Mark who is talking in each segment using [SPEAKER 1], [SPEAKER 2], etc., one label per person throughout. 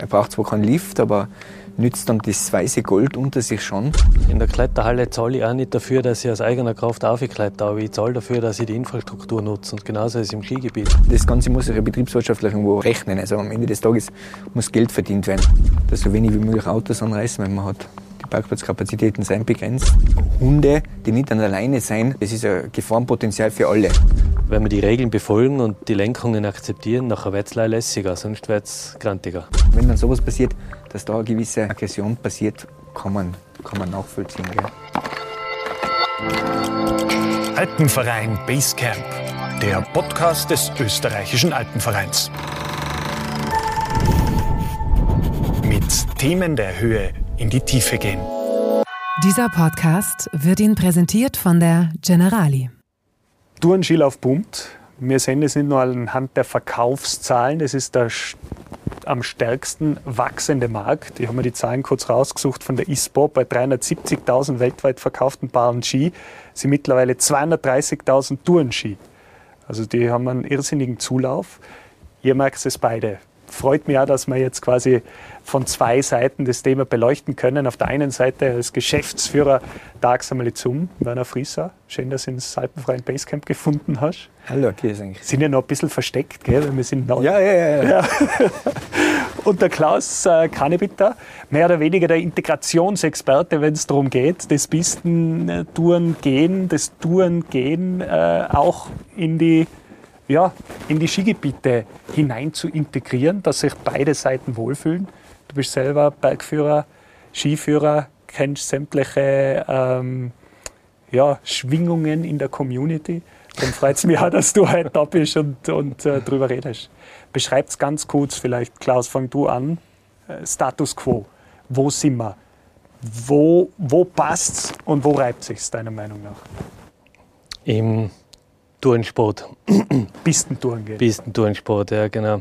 [SPEAKER 1] Er braucht zwar keinen Lift, aber nützt dann das weiße Gold unter sich schon.
[SPEAKER 2] In der Kletterhalle zahle ich auch nicht dafür, dass ich aus eigener Kraft aufkletter, aber ich zahle dafür, dass ich die Infrastruktur nutze. Und genauso ist es im Skigebiet.
[SPEAKER 1] Das Ganze muss sich ja betriebswirtschaftlich irgendwo rechnen. Also am Ende des Tages muss Geld verdient werden. Dass so wenig wie möglich Autos anreißen, wenn man hat. Die Parkplatzkapazitäten sind begrenzt. Hunde, die nicht an alleine sein, das ist ein Gefahrenpotenzial für alle.
[SPEAKER 2] Wenn wir die Regeln befolgen und die Lenkungen akzeptieren, nachher wird es lässiger, sonst wird es grantiger.
[SPEAKER 1] Wenn dann sowas passiert, dass da eine gewisse Aggression passiert, kann man, kann man nachvollziehen. Gell?
[SPEAKER 3] Alpenverein Basecamp, der Podcast des österreichischen Alpenvereins. Mit Themen der Höhe in die Tiefe gehen.
[SPEAKER 4] Dieser Podcast wird Ihnen präsentiert von der Generali.
[SPEAKER 5] Tourenskilauf pumpt. Wir sehen es nicht nur anhand der Verkaufszahlen, das ist der am stärksten wachsende Markt. Ich habe mir die Zahlen kurz rausgesucht von der ISPO. Bei 370.000 weltweit verkauften Paaren Ski sind mittlerweile 230.000 Tourenski. Also die haben einen irrsinnigen Zulauf. Ihr merkt es beide freut mich auch, dass wir jetzt quasi von zwei Seiten das Thema beleuchten können. Auf der einen Seite als Geschäftsführer Tags einmal zum, Werner Frieser. Schön, dass du ins Alpenfreien Basecamp gefunden hast.
[SPEAKER 1] Hallo, Kiesing.
[SPEAKER 5] Sind ja noch ein bisschen versteckt, gell? Weil wir sind noch
[SPEAKER 1] ja, ja, ja, ja.
[SPEAKER 5] Und der Klaus äh, Kanebitter, mehr oder weniger der Integrationsexperte, wenn es darum geht, das Pistentouren gehen, das Touren gehen äh, auch in die ja, in die Skigebiete hinein zu integrieren, dass sich beide Seiten wohlfühlen. Du bist selber Bergführer, Skiführer, kennst sämtliche ähm, ja, Schwingungen in der Community. Dann freut es mich auch, dass du heute da bist und, und äh, drüber redest. Beschreib es ganz kurz vielleicht, Klaus, fang du an. Äh, Status quo. Wo sind wir? Wo, wo passt es und wo reibt sich deiner Meinung nach?
[SPEAKER 2] Im Tourensport.
[SPEAKER 5] Pistentouren geht.
[SPEAKER 2] Pistentourensport, ja, genau.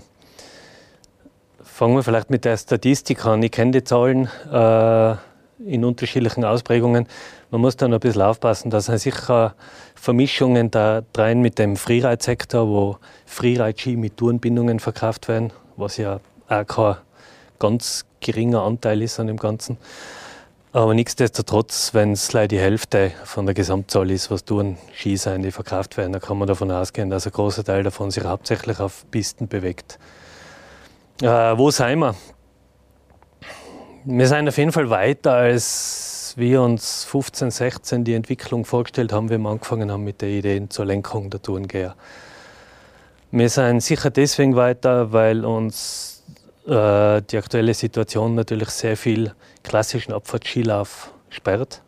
[SPEAKER 2] Fangen wir vielleicht mit der Statistik an. Ich kenne die Zahlen äh, in unterschiedlichen Ausprägungen. Man muss dann ein bisschen aufpassen, dass es sicher Vermischungen da rein mit dem Freeride-Sektor, wo Freeride-Ski mit Tourenbindungen verkauft werden, was ja auch kein ganz geringer Anteil ist an dem Ganzen. Aber nichtsdestotrotz, wenn es leider die Hälfte von der Gesamtzahl ist, was Touren Ski sein, die verkauft werden, dann kann man davon ausgehen, dass ein großer Teil davon sich hauptsächlich auf Pisten bewegt. Äh, wo sind wir? Wir sind auf jeden Fall weiter, als wir uns 15, 16 die Entwicklung vorgestellt haben, wie wir angefangen haben mit der Ideen zur Lenkung der Tourengeher. Wir sind sicher deswegen weiter, weil uns äh, die aktuelle Situation natürlich sehr viel klassischen Abfahrtskilauf sperrt.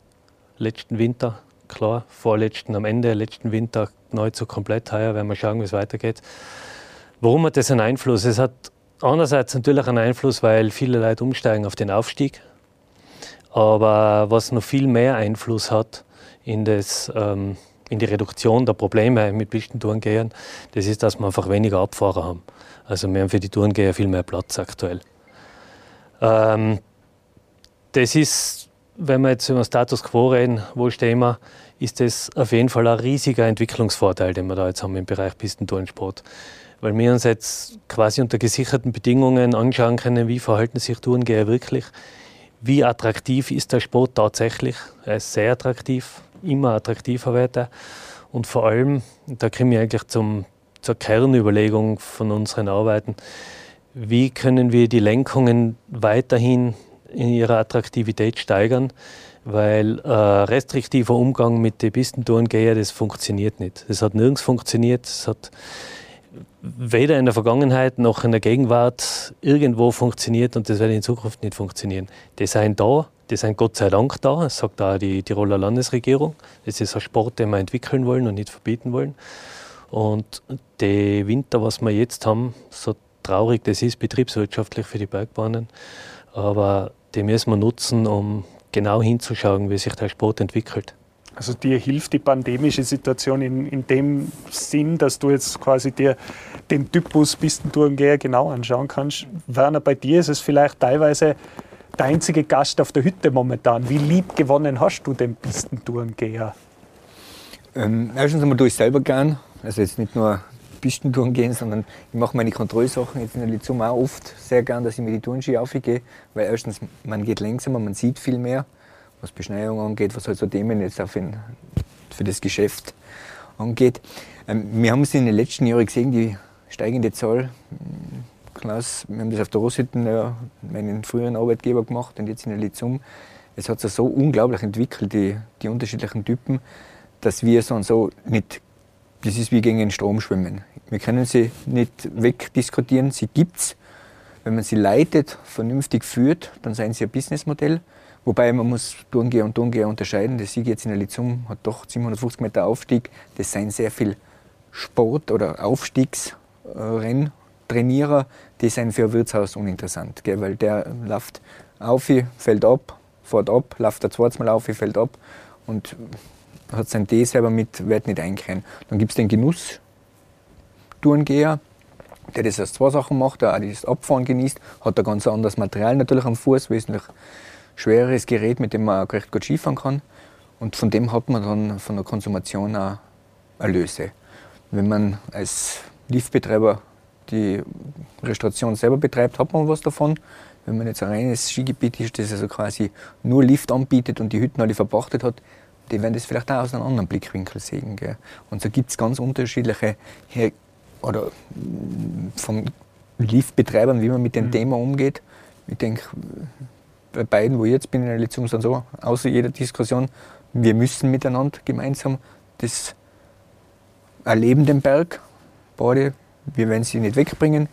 [SPEAKER 2] Letzten Winter, klar, vorletzten am Ende, letzten Winter nahezu komplett heuer, werden wir schauen, wie es weitergeht. Warum hat das einen Einfluss? Es hat einerseits natürlich einen Einfluss, weil viele Leute umsteigen auf den Aufstieg. Aber was noch viel mehr Einfluss hat in, das, ähm, in die Reduktion der Probleme mit Pistentourengehern, das ist, dass wir einfach weniger Abfahrer haben. Also wir haben für die Tourengeher viel mehr Platz aktuell. Ähm, das ist, wenn wir jetzt über den Status quo reden, wo stehen wir, ist das auf jeden Fall ein riesiger Entwicklungsvorteil, den wir da jetzt haben im Bereich Pistentourensport. Weil wir uns jetzt quasi unter gesicherten Bedingungen anschauen können, wie verhalten sich Tourengeher wirklich, wie attraktiv ist der Sport tatsächlich. Er ist sehr attraktiv, immer attraktiver weiter. Und vor allem, da kommen wir eigentlich zum, zur Kernüberlegung von unseren Arbeiten, wie können wir die Lenkungen weiterhin in ihrer Attraktivität steigern, weil äh, restriktiver Umgang mit den Pistentourengeher, das funktioniert nicht. Das hat nirgends funktioniert. Es hat weder in der Vergangenheit noch in der Gegenwart irgendwo funktioniert und das wird in Zukunft nicht funktionieren. Die sind da, die sind Gott sei Dank da, das sagt auch die Tiroler Landesregierung. Das ist ein Sport, den wir entwickeln wollen und nicht verbieten wollen. Und der Winter, was wir jetzt haben, so traurig das ist, betriebswirtschaftlich für die Bergbahnen, aber die müssen wir nutzen, um genau hinzuschauen, wie sich der Sport entwickelt.
[SPEAKER 5] Also dir hilft die pandemische Situation in, in dem Sinn, dass du jetzt quasi dir den Typus Pistentourengeher genau anschauen kannst. Werner, bei dir ist es vielleicht teilweise der einzige Gast auf der Hütte momentan. Wie lieb gewonnen hast du den Pistentourengeher?
[SPEAKER 1] Ähm, erstens einmal tue ich selber gern. Also jetzt nicht nur Pistentouren gehen, sondern ich mache meine Kontrollsachen jetzt in der Lizum auch oft sehr gern, dass ich mir die Tourenski aufgehe, weil erstens, man geht langsamer, man sieht viel mehr, was Beschneiung angeht, was halt so Themen jetzt auch für, für das Geschäft angeht. Ähm, wir haben es in den letzten Jahren gesehen, die steigende Zahl. Klaus, wir haben das auf der Rosshütten, ja, meinen früheren Arbeitgeber gemacht und jetzt in der Lizum. Es hat sich so unglaublich entwickelt, die, die unterschiedlichen Typen, dass wir so und so nicht, das ist wie gegen den Strom schwimmen. Wir können sie nicht wegdiskutieren, sie gibt es. Wenn man sie leitet, vernünftig führt, dann seien sie ein Businessmodell. Wobei man muss Turngeher und Turngeher unterscheiden. Der Sieg jetzt in der Lizum hat doch 750 Meter Aufstieg. Das seien sehr viel Sport- oder Aufstiegsrenntrainierer. Die sind für ein Wirtshaus uninteressant, gell? weil der läuft auf, fällt ab, fährt ab, läuft ein zweites Mal auf, fällt ab und hat sein D selber mit, wird nicht einkriegen. Dann gibt es den Genuss-Tourengeher, der das aus zwei Sachen macht, der auch das Abfahren genießt, hat ein ganz anderes Material natürlich am Fuß, wesentlich schwereres Gerät, mit dem man auch recht gut Skifahren kann. Und von dem hat man dann von der Konsumation auch Erlöse. Wenn man als Liftbetreiber die Restauration selber betreibt, hat man was davon. Wenn man jetzt ein reines Skigebiet ist, das also quasi nur Lift anbietet und die Hütten alle verpachtet hat, die werden das vielleicht auch aus einem anderen Blickwinkel sehen. Gell? Und so gibt es ganz unterschiedliche Her oder von Liftbetreibern, wie man mit dem mhm. Thema umgeht. Ich denke, bei beiden, wo ich jetzt bin in der Litzung, sind so, außer jeder Diskussion, wir müssen miteinander gemeinsam das erleben, den Berg. Beide, wir werden sie nicht wegbringen,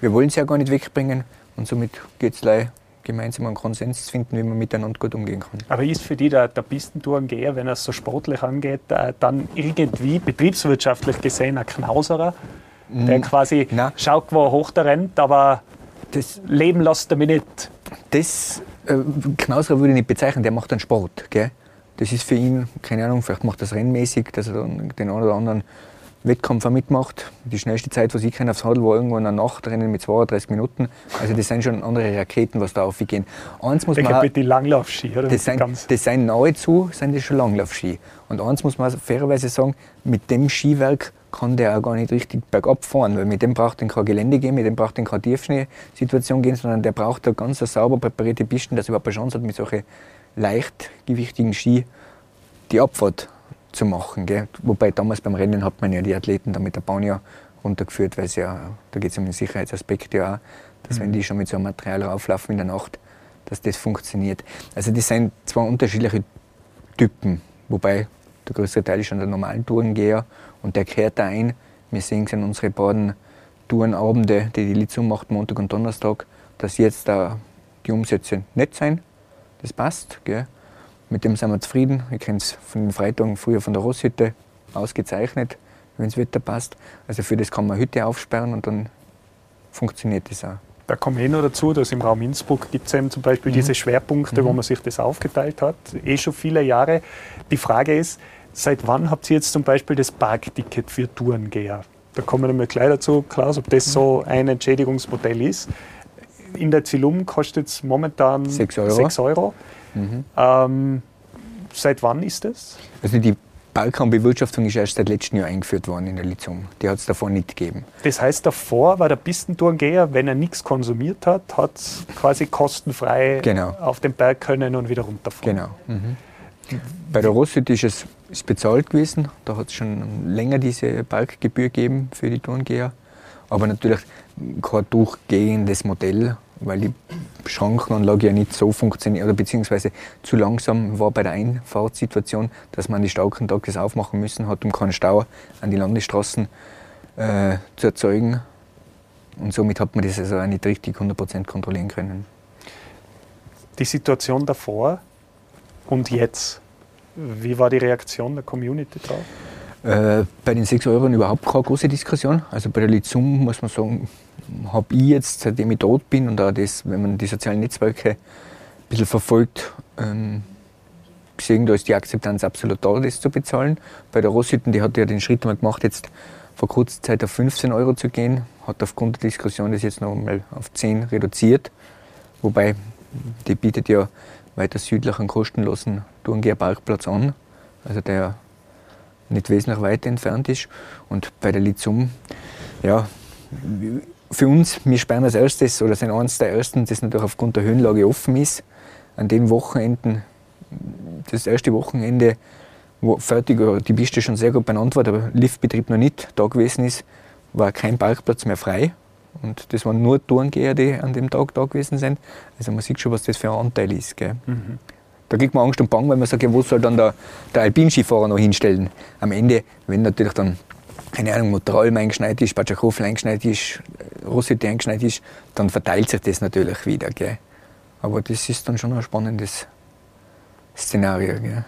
[SPEAKER 1] wir wollen sie ja gar nicht wegbringen und somit geht es gemeinsam einen Konsens zu finden, wie man miteinander gut umgehen kann.
[SPEAKER 5] Aber ist für die der, der Pistentourengeher, wenn er es so sportlich angeht, äh, dann irgendwie betriebswirtschaftlich gesehen ein Knauserer, der quasi Nein. schaut, wo er hoch der rennt, aber das leben lässt er mich nicht?
[SPEAKER 1] Das äh, Knauserer würde ich nicht bezeichnen, der macht einen Sport. Gell? Das ist für ihn, keine Ahnung, vielleicht macht er das rennmäßig, dass er dann den einen oder anderen Wettkampf auch mitmacht. Die schnellste Zeit, was ich kenne aufs Radl, war irgendwo in der Nachtrennen mit 32 Minuten. Also das sind schon andere Raketen, was da aufgehen.
[SPEAKER 5] Eins muss man mit die Langlaufski,
[SPEAKER 1] oder? Das sind, das sind nahezu sind das schon Langlaufski. Und eins muss man fairerweise sagen, mit dem Skiwerk kann der auch gar nicht richtig bergab fahren, weil mit dem braucht er kein Gelände gehen, mit dem braucht er keine Tiefschneesituation gehen, sondern der braucht da ganz sauber präparierte Pisten, dass er überhaupt eine Chance hat, mit solchen leichtgewichtigen Ski die Abfahrt zu machen. Gell? Wobei damals beim Rennen hat man ja die Athleten da mit der Bahn ja runtergeführt, weil ja, da geht es um den Sicherheitsaspekt ja auch, dass mhm. wenn die schon mit so einem Material rauflaufen in der Nacht, dass das funktioniert. Also das sind zwei unterschiedliche Typen, wobei der größere Teil ist schon der normalen Tourengeher und der kehrt da ein. Wir sehen es in unsere beiden Tourenabende, die die Lizum macht, Montag und Donnerstag, dass jetzt da die Umsätze nett sein. Das passt. Gell? Mit dem sind wir zufrieden. Ich kenne es von den Freitagen früher von der Rosshütte ausgezeichnet, wenn das Wetter passt. Also für das kann man Hütte aufsperren und dann funktioniert das auch.
[SPEAKER 5] Da kommen wir eh noch dazu, dass im Raum Innsbruck gibt es eben zum Beispiel mhm. diese Schwerpunkte, mhm. wo man sich das aufgeteilt hat, eh schon viele Jahre. Die Frage ist, seit wann habt ihr jetzt zum Beispiel das Parkticket für Tourengeher? Da kommen wir mal gleich dazu, Klaus, ob das so ein Entschädigungsmodell ist. In der Zilum kostet es momentan 6 Euro. 6 Euro. Mhm. Ähm, seit wann ist das?
[SPEAKER 1] Also die Balkanbewirtschaftung ist erst seit letztem Jahr eingeführt worden in der Lizum. Die hat es davor nicht gegeben.
[SPEAKER 5] Das heißt, davor war der Pistentourengeher, wenn er nichts konsumiert hat, hat es quasi kostenfrei genau. auf den Berg können und wieder runterfahren.
[SPEAKER 1] Genau. Mhm. Bei der Rosshütte ist es ist bezahlt gewesen. Da hat es schon länger diese Parkgebühr gegeben für die Tourengeher. Aber natürlich kein durchgehendes Modell, weil die Schrankenanlage ja nicht so funktioniert oder beziehungsweise zu langsam war bei der Einfahrtssituation, dass man die starken Tages aufmachen müssen hat, um keinen Stau an die Landesstraßen äh, zu erzeugen. Und somit hat man das also auch nicht richtig 100% kontrollieren können.
[SPEAKER 5] Die Situation davor und jetzt, wie war die Reaktion der Community drauf?
[SPEAKER 1] Äh, bei den 6 Euro überhaupt keine große Diskussion. Also bei der Lizum muss man sagen, habe ich jetzt, seitdem ich dort bin und auch das, wenn man die sozialen Netzwerke ein bisschen verfolgt, ähm, gesehen, da ist die Akzeptanz absolut da, das zu bezahlen. Bei der Rosshütten, die hat ja den Schritt mal gemacht, jetzt vor kurzer Zeit auf 15 Euro zu gehen, hat aufgrund der Diskussion das jetzt noch mal auf 10 reduziert. Wobei, die bietet ja weiter südlich einen kostenlosen Tourengeher Parkplatz an. Also der nicht wesentlich weiter entfernt ist. Und bei der Lizum, ja, für uns, wir sperren als erstes oder sind eines der ersten, das natürlich aufgrund der Höhenlage offen ist. An den Wochenenden, das erste Wochenende, wo fertig die Piste schon sehr gut benannt war, aber Liftbetrieb noch nicht da gewesen ist, war kein Parkplatz mehr frei. Und das waren nur Tourengeher, die an dem Tag da gewesen sind. Also man sieht schon, was das für ein Anteil ist. Gell? Mhm. Da kriegt man Angst und Bang, weil man sagt, ja, wo soll dann der, der Alpinskifahrer noch hinstellen? Am Ende, wenn natürlich dann keine Ahnung, Motoralm eingeschneit ist, Batschakofel eingeschneit ist, Rossetti eingeschneit ist, dann verteilt sich das natürlich wieder. Gell? Aber das ist dann schon ein spannendes Szenario. Gell?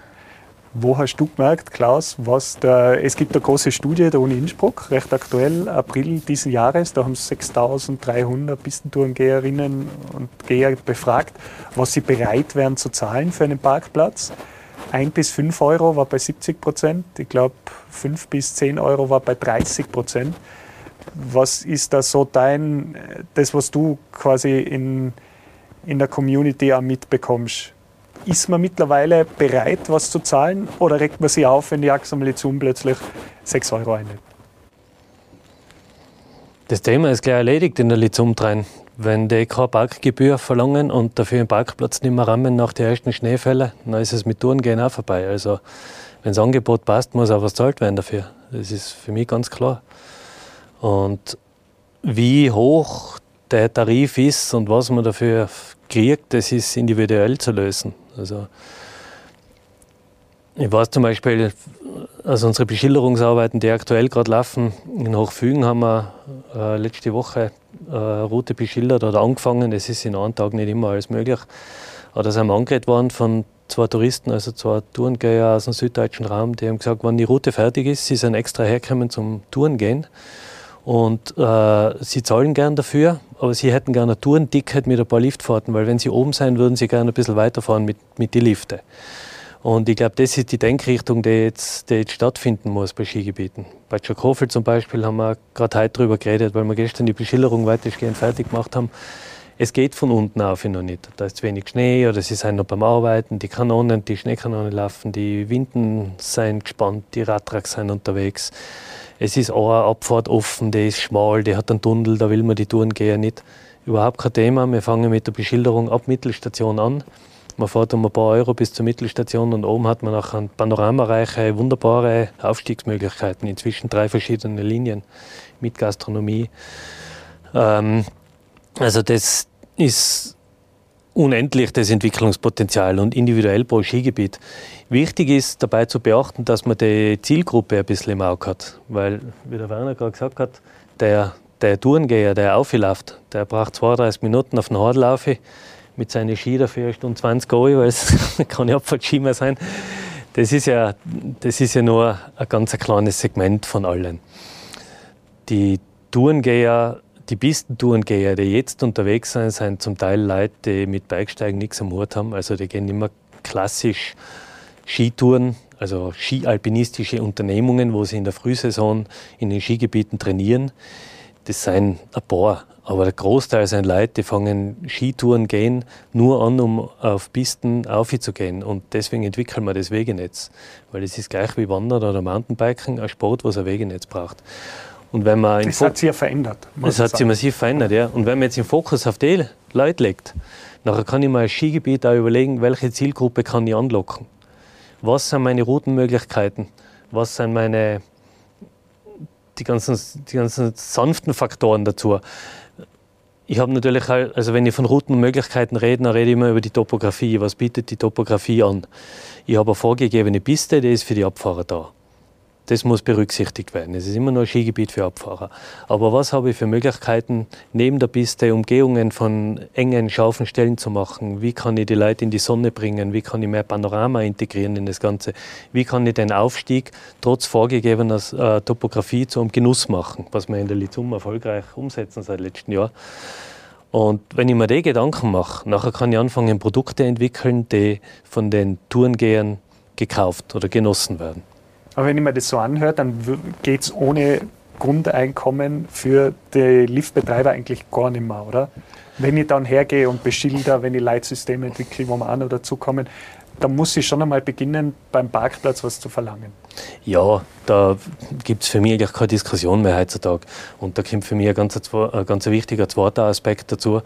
[SPEAKER 5] Wo hast du gemerkt, Klaus, was der, es gibt eine große Studie der Uni Innsbruck, recht aktuell, April diesen Jahres, da haben 6300 Pistentourengeherinnen und Geher befragt, was sie bereit wären zu zahlen für einen Parkplatz. 1 bis 5 Euro war bei 70 Prozent. Ich glaube, 5 bis 10 Euro war bei 30 Prozent. Was ist da so dein, das, was du quasi in, in der Community auch mitbekommst? Ist man mittlerweile bereit, was zu zahlen oder regt man sich auf, wenn die Axam Lizum plötzlich 6 Euro einnimmt?
[SPEAKER 2] Das Thema ist gleich erledigt in der Lizum drin. Wenn die keine Parkgebühr verlangen und dafür den Parkplatz nicht mehr rammen nach den ersten Schneefällen, dann ist es mit Tourengehen auch vorbei. Also, wenn das Angebot passt, muss auch was zahlt werden dafür. Das ist für mich ganz klar. Und wie hoch der Tarif ist und was man dafür kriegt, das ist individuell zu lösen. Also, ich weiß zum Beispiel, also unsere Beschilderungsarbeiten, die aktuell gerade laufen, in Hochfügen haben wir äh, letzte Woche äh, Route beschildert oder angefangen. Es ist in einem Tag nicht immer alles möglich. Aber da sind wir angeredet worden von zwei Touristen, also zwei Tourengeher aus dem süddeutschen Raum, die haben gesagt, wenn die Route fertig ist, sie sind extra hergekommen zum Tourengehen. Und äh, sie zahlen gern dafür, aber sie hätten gerne eine Tourenticket mit ein paar Liftfahrten, weil wenn sie oben sein, würden sie gerne ein bisschen weiterfahren mit, mit den Liften. Und ich glaube, das ist die Denkrichtung, die jetzt, die jetzt stattfinden muss bei Skigebieten. Bei Tschakofel zum Beispiel haben wir gerade heute darüber geredet, weil wir gestern die Beschilderung weitestgehend fertig gemacht haben. Es geht von unten auf noch nicht. Da ist wenig Schnee oder sie sind noch beim Arbeiten. Die Kanonen, die Schneekanonen laufen, die Winden sind gespannt, die Radtracks sind unterwegs. Es ist auch eine Abfahrt offen, die ist schmal, die hat einen Tunnel, da will man die Touren gehen nicht. Überhaupt kein Thema. Wir fangen mit der Beschilderung ab Mittelstation an. Man fährt um ein paar Euro bis zur Mittelstation und oben hat man nachher panoramareiche, wunderbare Aufstiegsmöglichkeiten. Inzwischen drei verschiedene Linien mit Gastronomie. Ähm, also das ist unendlich das Entwicklungspotenzial und individuell pro Skigebiet. Wichtig ist dabei zu beachten, dass man die Zielgruppe ein bisschen im Auge hat. Weil, wie der Werner gerade gesagt hat, der, der Tourengeher, der aufläuft, der braucht 32 Minuten auf den Hordlaufe mit seinen Ski dafür eine Stunde 20 Euro, weil es keine Abfahrtski mehr sein. Das ist, ja, das ist ja nur ein ganz kleines Segment von allen. Die Tourengeher, die Pistentourengeher, die jetzt unterwegs sind, sind zum Teil Leute, die mit Bikesteigen nichts am Hut haben. Also die gehen immer klassisch Skitouren, also skialpinistische Unternehmungen, wo sie in der Frühsaison in den Skigebieten trainieren. Das sind ein paar. Aber der Großteil sind Leute, die fangen Skitouren gehen nur an, um auf Pisten aufzugehen. Und deswegen entwickeln wir das Wegenetz. Weil es ist gleich wie Wandern oder Mountainbiken, ein Sport, was ein Wegenetz braucht.
[SPEAKER 5] Und wenn man das hat sich ja verändert.
[SPEAKER 2] Das hat sich massiv verändert, ja. Und wenn man jetzt den Fokus auf die Leute legt, nachher kann ich mir als Skigebiet auch überlegen, welche Zielgruppe kann ich anlocken. Was sind meine Routenmöglichkeiten? Was sind meine die ganzen, die ganzen sanften Faktoren dazu? Ich habe natürlich, also wenn ich von Routenmöglichkeiten rede, dann rede ich immer über die Topografie. Was bietet die Topografie an? Ich habe eine vorgegebene Piste, die ist für die Abfahrer da. Das muss berücksichtigt werden. Es ist immer nur Skigebiet für Abfahrer. Aber was habe ich für Möglichkeiten, neben der Piste Umgehungen von engen, scharfen Stellen zu machen? Wie kann ich die Leute in die Sonne bringen? Wie kann ich mehr Panorama integrieren in das Ganze? Wie kann ich den Aufstieg trotz vorgegebener äh, Topografie zu einem Genuss machen, was wir in der Lizum erfolgreich umsetzen seit letztem Jahr? Und wenn ich mir die Gedanken mache, nachher kann ich anfangen, Produkte entwickeln, die von den Tourengehern gekauft oder genossen werden.
[SPEAKER 5] Aber wenn ich mir das so anhöre, dann geht es ohne Grundeinkommen für die Liftbetreiber eigentlich gar nicht mehr, oder? Wenn ich dann hergehe und beschilder, wenn ich Leitsysteme entwickle, wo wir auch noch dazu kommen, da muss ich schon einmal beginnen, beim Parkplatz was zu verlangen.
[SPEAKER 2] Ja, da gibt es für mich eigentlich keine Diskussion mehr heutzutage. Und da kommt für mich ein ganz, ein ganz wichtiger zweiter Aspekt dazu.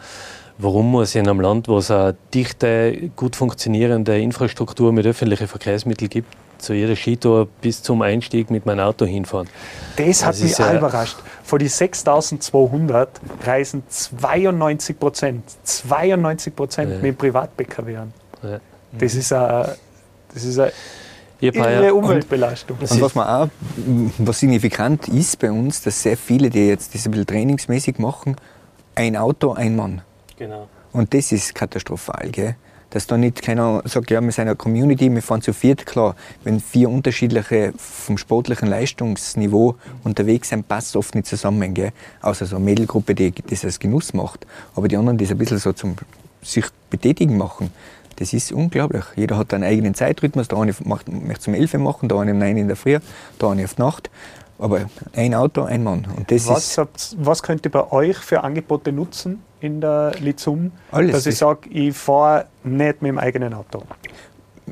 [SPEAKER 2] Warum muss ich in einem Land, wo es eine dichte, gut funktionierende Infrastruktur mit öffentlichen Verkehrsmitteln gibt, zu jeder Skitour bis zum Einstieg mit meinem Auto hinfahren?
[SPEAKER 5] Das hat
[SPEAKER 2] Das
[SPEAKER 5] mich auch überrascht. Von den 6200 reisen 92 Prozent, 92 Prozent
[SPEAKER 2] Ja.
[SPEAKER 5] mit Privat-PKW an.
[SPEAKER 2] Ja.
[SPEAKER 5] Das ist eine, das ist eine irre Umweltbelastung.
[SPEAKER 1] Und
[SPEAKER 2] ist-
[SPEAKER 1] was man auch, was signifikant ist bei uns, dass sehr viele, die jetzt das ein bisschen trainingsmäßig machen, ein Auto, ein Mann.
[SPEAKER 2] Genau.
[SPEAKER 1] Und das ist katastrophal, gell? Dass da nicht keiner sagt, ja, wir sind eine Community, wir fahren zu viert, klar. Wenn vier unterschiedliche vom sportlichen Leistungsniveau unterwegs sind, passt oft nicht zusammen, gell? Außer so eine Mädelgruppe, die das als Genuss macht. Aber die anderen, die es ein bisschen so zum sich betätigen machen, das ist unglaublich. Jeder hat einen eigenen Zeitrhythmus. Der eine macht, möchte zum 11 Uhr machen, der eine um 9 Uhr in der Früh, der eine auf die Nacht. Aber ein Auto, ein Mann. Und das
[SPEAKER 5] Was,
[SPEAKER 1] ist
[SPEAKER 5] habt, was könnt ihr bei euch für Angebote nutzen in der Lizum,
[SPEAKER 1] Alles.
[SPEAKER 5] dass ich sage, ich fahre nicht mit dem eigenen Auto?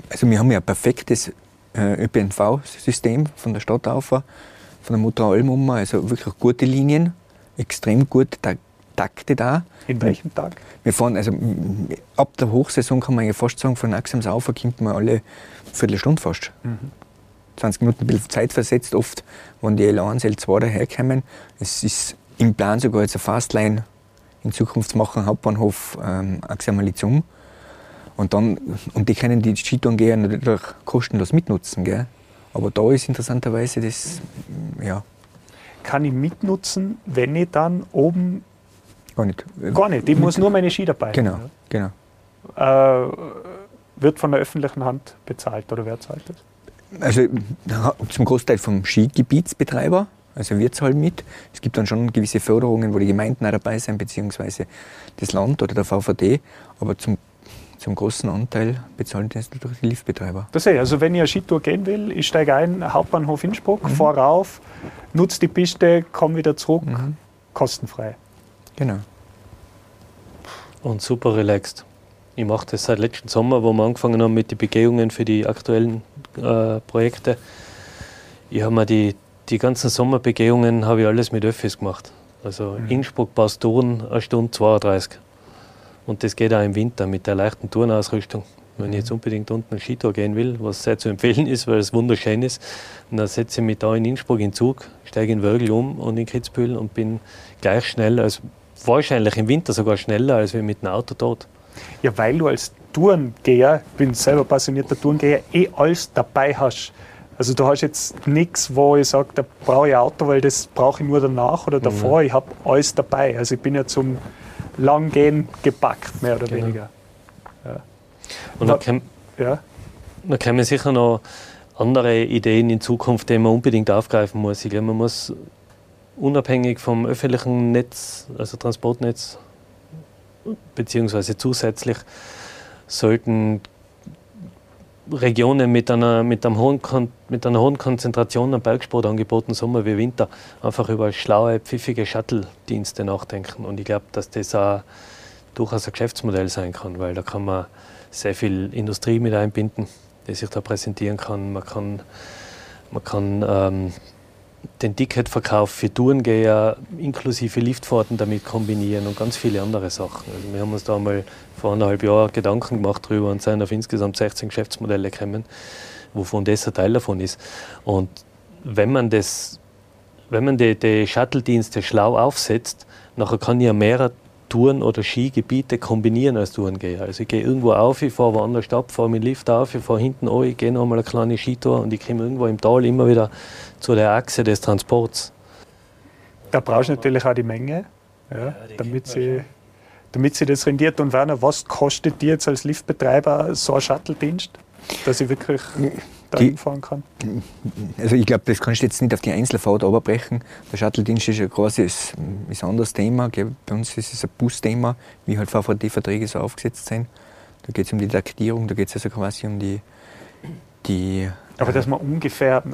[SPEAKER 1] Also wir haben ja ein perfektes äh, ÖPNV-System von der Stadt auf, von der Mutter Alm um, also wirklich gute Linien, extrem gut ta taktet da.
[SPEAKER 5] In welchem Tag?
[SPEAKER 1] Wir fahren, also ab der Hochsaison kann man ja fast sagen, von Axams auf kommt man alle Viertelstunde fast. 20 Minuten ein bisschen Zeit versetzt, oft, wenn die L1, L2 daherkommen. Es ist im Plan sogar jetzt eine Fastline in Zukunft zu machen, Hauptbahnhof ähm, Axam Lizum. Und, dann, und die können die Skitourengeher natürlich kostenlos mitnutzen. Gell? Aber da ist interessanterweise das, ja,
[SPEAKER 5] Kann ich mitnutzen, wenn ich dann oben
[SPEAKER 1] gar nicht.
[SPEAKER 5] gar nicht. Ich muss nur meine Ski dabei
[SPEAKER 1] Genau,
[SPEAKER 5] haben.
[SPEAKER 1] genau.
[SPEAKER 5] Äh, wird von der öffentlichen Hand bezahlt oder wer zahlt das?
[SPEAKER 1] Also zum Großteil vom Skigebietsbetreiber, also wir zahlen mit. Es gibt dann schon gewisse Förderungen, wo die Gemeinden auch dabei sind, beziehungsweise das Land oder der VVD. Aber zum, zum großen Anteil bezahlen das natürlich die Liftbetreiber.
[SPEAKER 5] Das sehe ich. Also wenn ich eine Skitour gehen will, ich steige ein, Hauptbahnhof Innsbruck,
[SPEAKER 1] Mhm.
[SPEAKER 5] fahre rauf, nutze die Piste, komme wieder zurück,
[SPEAKER 1] Mhm.
[SPEAKER 5] kostenfrei.
[SPEAKER 1] Genau.
[SPEAKER 2] Und super relaxed. Ich mache das seit letzten Sommer, wo wir angefangen haben mit den Begehungen für die aktuellen äh, Projekte. Ich habe mir die, die ganzen Sommerbegehungen habe ich alles mit Öffis gemacht. Also Innsbruck, Bastoren, eine Stunde 32. Und das geht auch im Winter mit der leichten Turnausrüstung. Wenn ich jetzt unbedingt unten eine Skitour gehen will, was sehr zu empfehlen ist, weil es wunderschön ist, dann setze ich mich da in Innsbruck in den Zug, steige in Wörgl um und in Kitzbühel und bin gleich schnell, als wahrscheinlich im Winter sogar schneller, als wenn mit dem Auto dort.
[SPEAKER 5] Ja, weil du als Tourengeher, ich bin selber passionierter Tourengeher, eh alles dabei hast. Also du hast jetzt nichts, wo ich sage, da brauche ich ein Auto, weil das brauche ich nur danach oder davor. Ich habe alles dabei. Also ich bin ja zum Langgehen gepackt, mehr oder
[SPEAKER 2] Genau.
[SPEAKER 5] weniger.
[SPEAKER 2] Und
[SPEAKER 5] Wa-
[SPEAKER 2] dann, käm,
[SPEAKER 5] Ja.
[SPEAKER 2] dann kämen sicher noch andere Ideen in Zukunft, die man unbedingt aufgreifen muss. Ich glaube, man muss unabhängig vom öffentlichen Netz, also Transportnetz, beziehungsweise zusätzlich sollten Regionen mit einer, mit, einem hohen, Kon- mit einer hohen Konzentration an Bergsportangeboten, Sommer wie Winter, einfach über schlaue, pfiffige Shuttle-Dienste nachdenken. Und ich glaube, dass das auch durchaus ein Geschäftsmodell sein kann, weil da kann man sehr viel Industrie mit einbinden, die sich da präsentieren kann. Man kann, man kann ähm, den Ticketverkauf für Tourengeher inklusive Liftfahrten damit kombinieren und ganz viele andere Sachen. Also wir haben uns da mal vor eineinhalb Jahren Gedanken gemacht drüber und sind auf insgesamt 16 Geschäftsmodelle gekommen, wovon das ein Teil davon ist. Und wenn man das, wenn man die, die Shuttle-Dienste schlau aufsetzt, nachher kann ja mehrere Touren oder Skigebiete kombinieren als Tourengeher. Also ich gehe irgendwo auf, ich fahre woanders ab, fahre mit dem Lift auf, ich fahre hinten an, ich gehe nochmal eine kleine Skitour und ich komme irgendwo im Tal immer wieder zu der Achse des Transports.
[SPEAKER 5] Da brauchst du natürlich auch die Menge, ja, damit, sie, damit sie das rendiert. Und Werner, was kostet dir jetzt als Liftbetreiber so ein Shuttle-Dienst, dass ich wirklich
[SPEAKER 1] Die-
[SPEAKER 5] hinfahren kann?
[SPEAKER 1] Also ich glaube, das kannst du jetzt nicht auf die Einzelfahrt runterbrechen. Der Shuttle-Dienst ist ein großes, ist ein anderes Thema. Bei uns ist es ein Busthema, wie halt VVD-Verträge so aufgesetzt sind. Da geht es um die Taktierung, da geht es also quasi um die, die
[SPEAKER 5] Aber dass man ungefähr, ähm,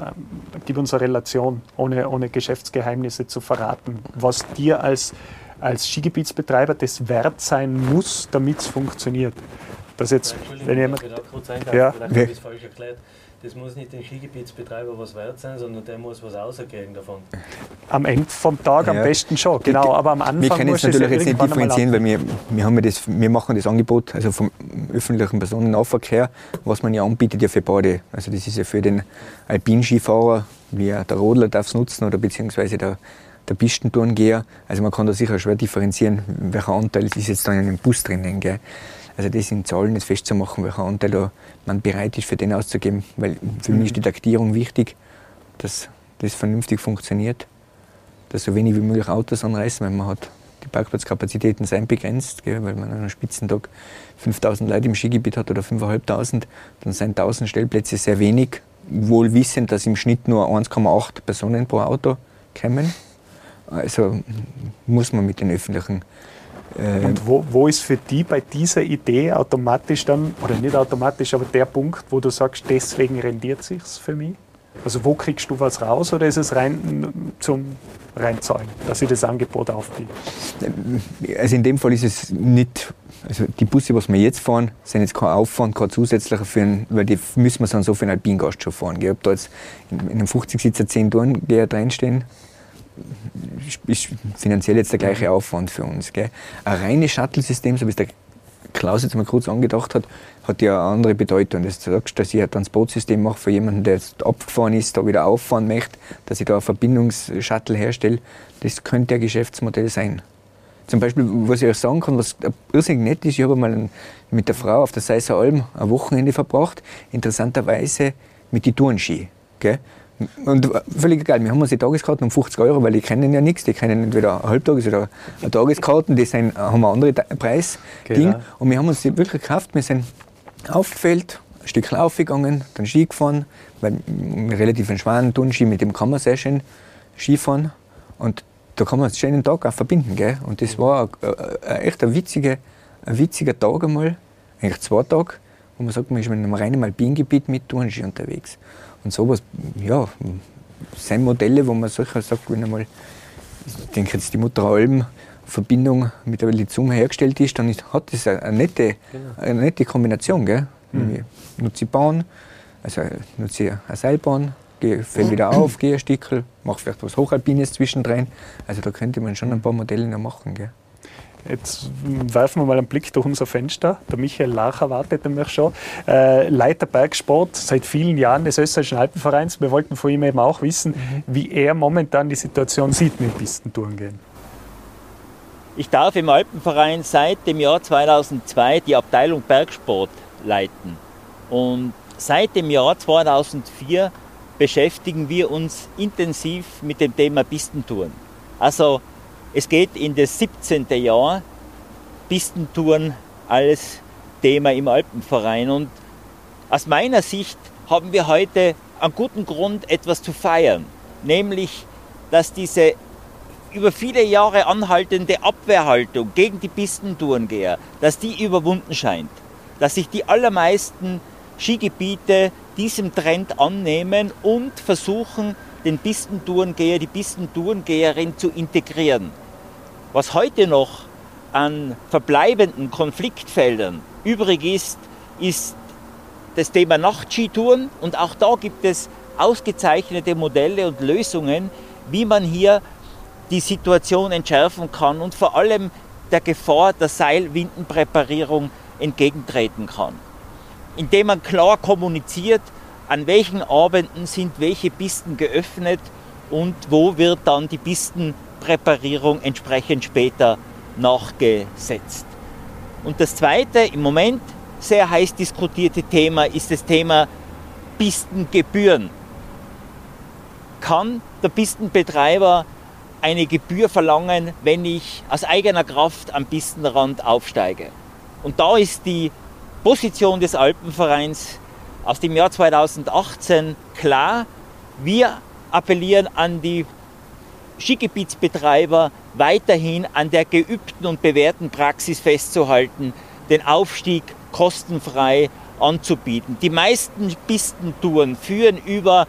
[SPEAKER 5] gib uns eine Relation, ohne, ohne Geschäftsgeheimnisse zu verraten, was dir als, als Skigebietsbetreiber das wert sein muss, damit es funktioniert. Das jetzt, wenn jemand,
[SPEAKER 2] kurz
[SPEAKER 5] Ja.
[SPEAKER 2] ja. Das muss nicht dem Skigebietsbetreiber was wert sein, sondern der muss was rausgehen davon.
[SPEAKER 5] am Ende vom Tag am
[SPEAKER 1] Ja.
[SPEAKER 5] besten schon, genau. Aber am Anfang
[SPEAKER 1] Wir können
[SPEAKER 5] es
[SPEAKER 1] natürlich jetzt nicht differenzieren, weil wir, wir, haben ja das, wir machen das Angebot also vom öffentlichen Personennahverkehr, was man ja anbietet, ja für beide. Also das ist ja für den Alpinskifahrer, wie der Rodler darf es nutzen oder beziehungsweise der, der Pistentourengeher. Also man kann da sicher schwer differenzieren, welcher Anteil ist jetzt da in einem Bus drinnen. Gell? Also das in Zahlen jetzt festzumachen, welcher Anteil da man bereit ist, für den auszugeben. Weil für mich ist die Taktierung wichtig, dass das vernünftig funktioniert dass so wenig wie möglich Autos anreißen, weil man hat die Parkplatzkapazitäten sind begrenzt, gell, weil man an einem Spitzentag 5000 Leute im Skigebiet hat oder 5500, dann sind 1000 Stellplätze sehr wenig, wohl wissend, dass im Schnitt nur 1,8 Personen pro Auto kommen. Also muss man mit den öffentlichen
[SPEAKER 5] Und wo, wo ist für die bei dieser Idee automatisch dann, oder nicht automatisch, aber der Punkt, wo du sagst, deswegen rendiert sich's für mich? Also wo kriegst du was raus oder ist es rein zum Reinzahlen, dass ich das Angebot aufbiete?
[SPEAKER 1] Also in dem Fall ist es nicht, also die Busse, was wir jetzt fahren, sind jetzt kein Aufwand, kein zusätzlicher für einen, weil die müssen wir dann so für einen Alpingast schon fahren. Gell. Ob da jetzt in in einem 50-Sitzer 10 Tourengeher drinstehen, ist finanziell jetzt der gleiche Aufwand für uns. Gell. Ein reines Shuttle-System, so wie es der Klaus jetzt mal kurz angedacht hat, hat ja eine andere Bedeutung. Das sagst, dass ich ein Transportsystem mache für jemanden, der jetzt abgefahren ist, da wieder auffahren möchte, dass ich da ein Verbindungsshuttle herstelle, das könnte ein Geschäftsmodell sein. Zum Beispiel, was ich euch sagen kann, was irrsinnig nett ist, ich habe mal mit der Frau auf der Seisser Alm ein Wochenende verbracht, interessanterweise mit die Tourenski. Gell? Und völlig egal, wir haben uns die Tageskarten um 50 Euro, weil die kennen ja nichts, die kennen entweder ein Halbtages- oder Tageskarten, die sind, haben einen anderen Ta- Preis.
[SPEAKER 2] Genau.
[SPEAKER 1] Und wir haben uns die wirklich gekauft, wir sind aufgefällt, ein Stück aufgegangen, dann Ski gefahren, weil wir relativ einen schweren Turnski, mit dem kann man sehr schön Skifahren. Und da kann man einen schönen Tag auch verbinden. Gell? Und das war ein, ein, echt ein witziger, ein witziger Tag einmal, eigentlich zwei Tage, wo man sagt, man ist in einem reinen Alpingebiet mit Turnski unterwegs. Und sowas, ja, sind Modelle, wo man solcher sagt, wenn einmal, ich denke jetzt die Mutter Alm, Verbindung mit der Lizum hergestellt ist, dann ist, hat das eine, eine, nette, eine nette Kombination. Gell? Ich nutze die Bahn, also nutze ich eine Seilbahn, gehe, fäll wieder auf, gehe ein Stückel, mache vielleicht was Hochalpines zwischendrin. Also da könnte man schon ein paar Modelle noch machen. Gell?
[SPEAKER 5] Jetzt werfen wir mal einen Blick durch unser Fenster. Der Michael Lacher wartet nämlich schon. Äh, Leiter Bergsport seit vielen Jahren des Österreichischen Alpenvereins. Wir wollten von ihm eben auch wissen, wie er momentan die Situation sieht mit Pistentouren gehen.
[SPEAKER 6] Ich darf im Alpenverein seit dem Jahr 2002 die Abteilung Bergsport leiten. Und seit dem Jahr 2004 beschäftigen wir uns intensiv mit dem Thema Pistentouren. Also es geht in das 17. Jahr Pistentouren als Thema im Alpenverein. Und aus meiner Sicht haben wir heute einen guten Grund, etwas zu feiern. Nämlich, dass diese über viele Jahre anhaltende Abwehrhaltung gegen die Pistentourengeher, dass die überwunden scheint. Dass sich die allermeisten Skigebiete diesem Trend annehmen und versuchen, den Pistentourengeher, die Pistentourengeherin zu integrieren. Was heute noch an verbleibenden Konfliktfeldern übrig ist, ist das Thema Nachtskitouren und auch da gibt es ausgezeichnete Modelle und Lösungen, wie man hier die Situation entschärfen kann und vor allem der Gefahr der Seilwindenpräparierung entgegentreten kann. Indem man klar kommuniziert, an welchen Abenden sind welche Pisten geöffnet und wo wird dann die Pistenpräparierung entsprechend später nachgesetzt. Und das zweite, im Moment sehr heiß diskutierte Thema ist das Thema Pistengebühren. Kann der Pistenbetreiber eine Gebühr verlangen, wenn ich aus eigener Kraft am Pistenrand aufsteige? Und da ist die Position des Alpenvereins aus dem Jahr 2018 klar. Wir appellieren an die Skigebietsbetreiber weiterhin an der geübten und bewährten Praxis festzuhalten, den Aufstieg kostenfrei anzubieten. Die meisten Pistentouren führen über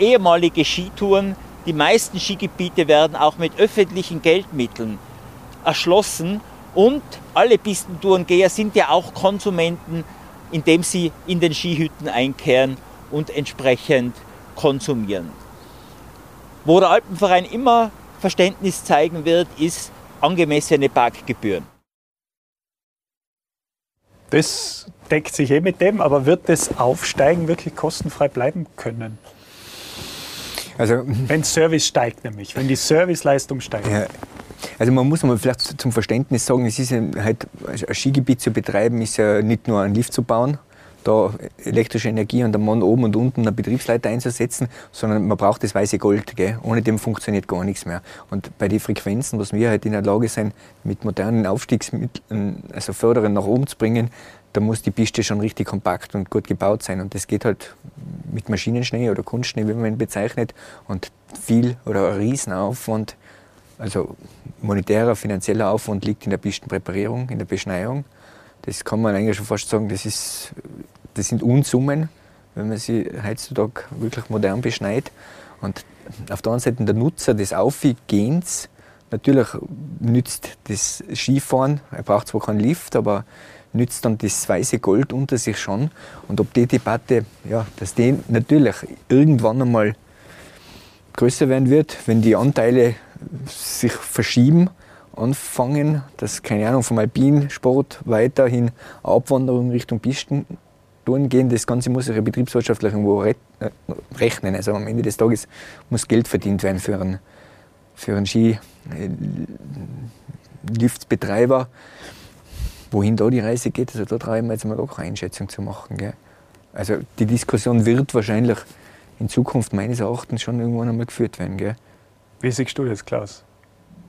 [SPEAKER 6] ehemalige Skitouren. Die meisten Skigebiete werden auch mit öffentlichen Geldmitteln erschlossen Und alle Pistentourengeher sind ja auch Konsumenten, indem sie in den Skihütten einkehren und entsprechend konsumieren. Wo der Alpenverein immer Verständnis zeigen wird, ist angemessene Parkgebühren.
[SPEAKER 5] Das deckt sich eh mit dem, aber wird das Aufsteigen wirklich kostenfrei bleiben können?
[SPEAKER 1] Also,
[SPEAKER 5] Wenn Service steigt nämlich, wenn die Serviceleistung steigt.
[SPEAKER 1] ja, also man muss mal vielleicht zum Verständnis sagen, es ist halt, ein Skigebiet zu betreiben, ist ja nicht nur ein Lift zu bauen, da elektrische Energie an der Mann oben und unten einen Betriebsleiter einzusetzen, sondern man braucht das weiße Gold. Gell? Ohne dem funktioniert gar nichts mehr. Und bei den Frequenzen, was wir halt in der Lage sind, mit modernen Aufstiegsmitteln, also Förderern nach oben zu bringen, da muss die Piste schon richtig kompakt und gut gebaut sein. Und das geht halt mit Maschinenschnee oder Kunstschnee, wie man ihn bezeichnet, und viel oder ein Riesenaufwand, also monetärer, finanzieller Aufwand liegt in der Pistenpräparierung, in der Beschneiung. Das kann man eigentlich schon fast sagen, das, ist, das sind Unsummen, wenn man sie heutzutage wirklich modern beschneit. Und auf der anderen Seite der Nutzer des Aufgehens, natürlich nützt das Skifahren, er braucht zwar keinen Lift, aber nützt dann das weiße Gold unter sich schon. Und ob die Debatte, ja, dass die natürlich irgendwann einmal größer werden wird, wenn die Anteile sich verschieben, anfangen, dass, keine Ahnung, vom Alpinsport weiterhin Abwanderung Richtung Pistentouren gehen. Das Ganze muss sich ja betriebswirtschaftlich irgendwo äh, rechnen. Also am Ende des Tages muss Geld verdient werden für einen, für einen Skiliftsbetreiber. Wohin da die Reise geht, also da traue ich mir jetzt mal auch eine Einschätzung zu machen. Gell? Also die Diskussion wird wahrscheinlich in Zukunft meines Erachtens schon irgendwann einmal geführt werden. Gell?
[SPEAKER 5] Wie siehst du das, Klaus?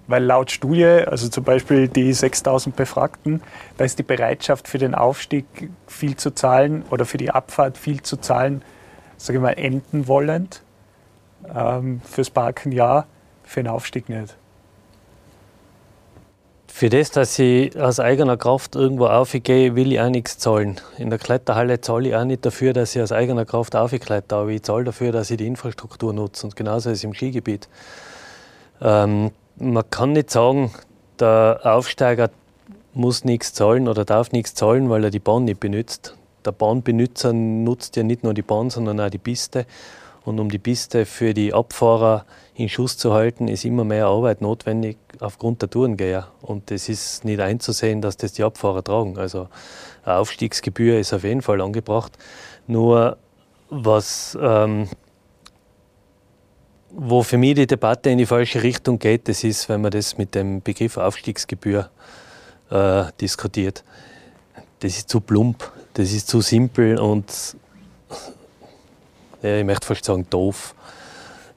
[SPEAKER 5] Weil laut Studie, also zum Beispiel die 6000 Befragten, da ist die Bereitschaft für den Aufstieg viel zu zahlen oder für die Abfahrt viel zu zahlen, sage ich mal, enden wollend. Ähm, fürs Parken ja, für den Aufstieg nicht.
[SPEAKER 2] Für das, dass ich aus eigener Kraft irgendwo aufgehe, will ich auch nichts zahlen. In der Kletterhalle zahle ich auch nicht dafür, dass ich aus eigener Kraft aufkletter, aber ich zahle dafür, dass ich die Infrastruktur nutze. Und genauso ist es im Skigebiet. Ähm, man kann nicht sagen, der Aufsteiger muss nichts zahlen oder darf nichts zahlen, weil er die Bahn nicht benutzt. Der Bahnbenutzer nutzt ja nicht nur die Bahn, sondern auch die Piste. Und um die Piste für die Abfahrer in Schuss zu halten, ist immer mehr Arbeit notwendig aufgrund der Tourengeher. Und es ist nicht einzusehen, dass das die Abfahrer tragen. Also eine Aufstiegsgebühr ist auf jeden Fall angebracht. Nur was ähm, wo für mich die Debatte in die falsche Richtung geht, das ist, wenn man das mit dem Begriff Aufstiegsgebühr äh, diskutiert. Das ist zu plump, das ist zu simpel und ja, ich möchte fast sagen doof.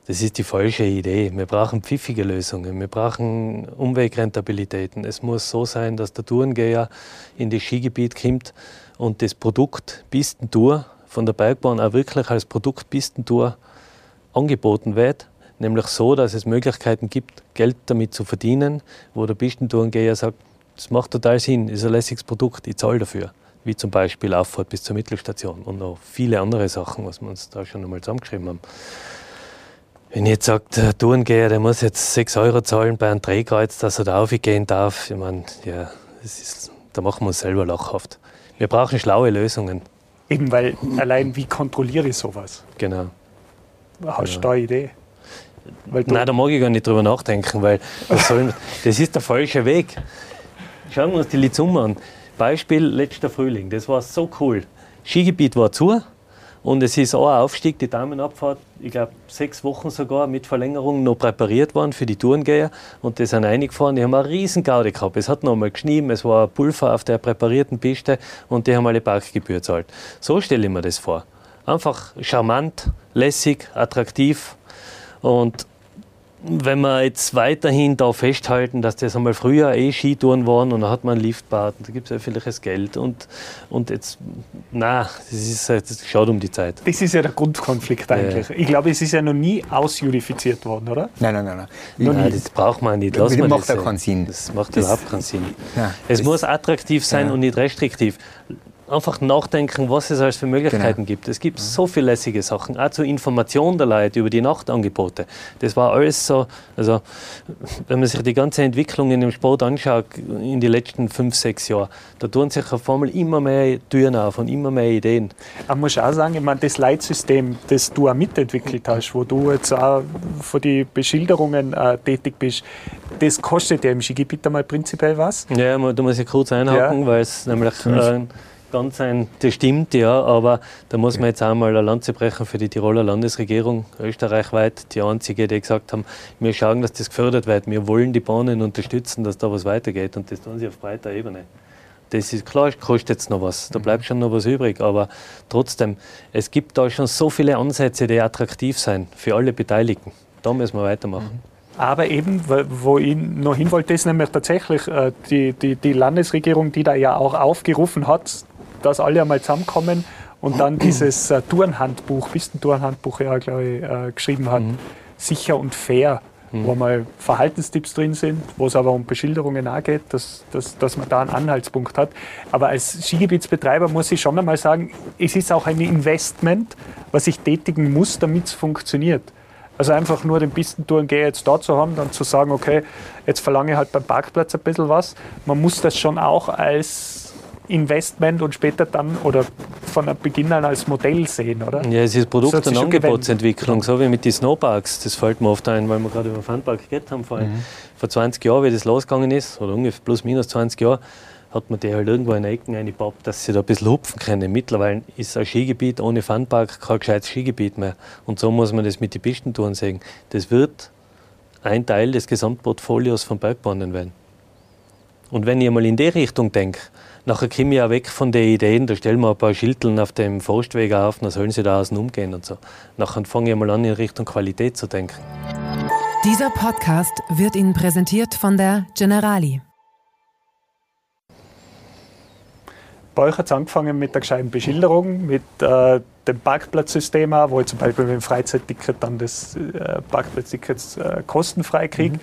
[SPEAKER 2] Das ist die falsche Idee. Wir brauchen pfiffige Lösungen, wir brauchen Umwegrentabilitäten. Es muss so sein, dass der Tourengeher in das Skigebiet kommt und das Produkt Pistentour von der Bergbahn auch wirklich als Produkt Pistentour angeboten wird, nämlich so, dass es Möglichkeiten gibt, Geld damit zu verdienen, wo der Pistentourengeher sagt, das macht total Sinn, ist ein lässiges Produkt, ich zahle dafür. Wie zum Beispiel Auffahrt bis zur Mittelstation und noch viele andere Sachen, was wir uns da schon einmal zusammengeschrieben haben. Wenn ich jetzt sage, der Tourengeher, der muss jetzt 6 Euro zahlen bei einem Drehkreuz, dass er da aufgehen darf, ich meine, ja, das ist, da machen wir uns selber lachhaft. Wir brauchen schlaue Lösungen.
[SPEAKER 5] Eben weil allein wie kontrolliere ich sowas?
[SPEAKER 2] Genau.
[SPEAKER 5] Hast du da eine Idee? Weil
[SPEAKER 2] Nein, da mag ich gar nicht drüber nachdenken, weil soll, das ist der falsche Weg. Schauen wir uns die Lizum an. Beispiel letzter Frühling, das war so cool. Skigebiet war zu und es ist auch ein Aufstieg, die Damenabfahrt, ich glaube sechs Wochen sogar mit Verlängerung noch präpariert worden für die Tourengeher und die sind reingefahren, die haben eine riesen Gaudi gehabt. Es hat noch einmal geschnien, es war Pulver auf der präparierten Piste und die haben alle Parkgebühr gezahlt. So stelle ich mir das vor. Einfach charmant, lässig, attraktiv und wenn wir jetzt weiterhin da festhalten, dass das einmal früher eh Skitouren waren und dann hat man einen Lift gebaut und da gibt es öffentliches Geld und, und jetzt, na, das ist das schaut um die Zeit.
[SPEAKER 5] das ist ja der Grundkonflikt eigentlich. Ich glaube, es ist ja noch nie ausjudifiziert worden, oder?
[SPEAKER 1] Nein, nein, nein. nein.
[SPEAKER 5] Noch
[SPEAKER 2] Nein,
[SPEAKER 5] nie.
[SPEAKER 2] das braucht man nicht.
[SPEAKER 1] Das
[SPEAKER 2] Lass mal
[SPEAKER 1] macht
[SPEAKER 2] das
[SPEAKER 1] ja keinen Sinn.
[SPEAKER 2] Das macht
[SPEAKER 1] Das-
[SPEAKER 2] überhaupt keinen Sinn.
[SPEAKER 1] Ja,
[SPEAKER 2] es
[SPEAKER 1] das-
[SPEAKER 2] muss attraktiv sein
[SPEAKER 1] Ja.
[SPEAKER 2] und nicht restriktiv. Einfach nachdenken, was es alles für Möglichkeiten
[SPEAKER 1] Genau.
[SPEAKER 2] gibt. Es gibt so viele lässige Sachen, auch zur Information der Leute über die Nachtangebote. Das war alles so, also wenn man sich die ganze Entwicklung in dem Sport anschaut in den letzten fünf, sechs Jahren, da tun sich auf einmal immer mehr Türen auf und immer mehr Ideen.
[SPEAKER 5] Man muss auch sagen, ich meine, das Leitsystem, das du auch mitentwickelt hast, wo du jetzt auch für die Beschilderungen äh, tätig bist, das kostet ja im Skigebiet einmal prinzipiell was.
[SPEAKER 2] Ja, da muss ich kurz einhaken,
[SPEAKER 5] Ja.
[SPEAKER 2] weil es nämlich äh, ganz ein, das stimmt ja, aber da muss man jetzt einmal eine Lanze brechen für die Tiroler Landesregierung, österreichweit, die einzige, die gesagt haben, wir schauen, dass das gefördert wird, wir wollen die Bahnen unterstützen, dass da was weitergeht und das tun sie auf breiter Ebene. Das ist klar, kostet jetzt noch was, da bleibt schon noch was übrig, aber trotzdem, es gibt da schon so viele Ansätze, die attraktiv sind für alle Beteiligten. Da müssen wir weitermachen.
[SPEAKER 5] Aber eben, wo- wo ich noch hin wollte, ist nämlich tatsächlich äh, die, die, die Landesregierung, die da ja auch aufgerufen hat, dass alle einmal zusammenkommen und dann dieses äh, Tourenhandbuch, Pistentourenhandbuch ja, glaube ich, äh, geschrieben hat, sicher und fair, wo mal Verhaltenstipps drin sind, wo es aber um Beschilderungen auch geht, dass, dass, dass man da einen Anhaltspunkt hat. Aber als Skigebietsbetreiber muss ich schon einmal sagen, es ist auch ein Investment, was ich tätigen muss, damit es funktioniert. Also einfach nur den Pistentourengeher jetzt da zu haben, dann zu sagen, okay, jetzt verlange ich halt beim Parkplatz ein bisschen was. Man muss das schon auch als Investment und später dann oder von Beginn an als Modell sehen, oder?
[SPEAKER 2] Ja, es ist Produkt- und. Angebotsentwicklung, so wie mit den Snowparks. Das fällt mir oft ein, weil wir gerade über den Funpark geredet haben vorhin.
[SPEAKER 5] Mhm.
[SPEAKER 2] Vor 20 Jahren, wie das losgegangen ist, oder ungefähr plus minus 20 Jahre, hat man die halt irgendwo in Ecken eingebaut, dass sie da ein bisschen hupfen können. Mittlerweile ist ein Skigebiet ohne Funpark kein gescheites Skigebiet mehr. Und so muss man das mit den Pistentouren sehen. Das wird ein Teil des Gesamtportfolios von Bergbahnen werden. Und wenn ich mal in die Richtung denke, nachher komme ich ja weg von den Ideen, da stellen wir ein paar Schildeln auf dem Forstweg auf, dann sollen sie da außen umgehen und so. Nachher fange ich mal an, in Richtung Qualität zu denken.
[SPEAKER 4] Dieser Podcast wird Ihnen präsentiert von der Generali.
[SPEAKER 5] Bei euch hat es angefangen mit der gescheiten Beschilderung, mit äh, dem Parkplatzsystem, auch, wo ich zum Beispiel mit dem Freizeitticket dann das äh, Parkplatzticket äh, kostenfrei kriege.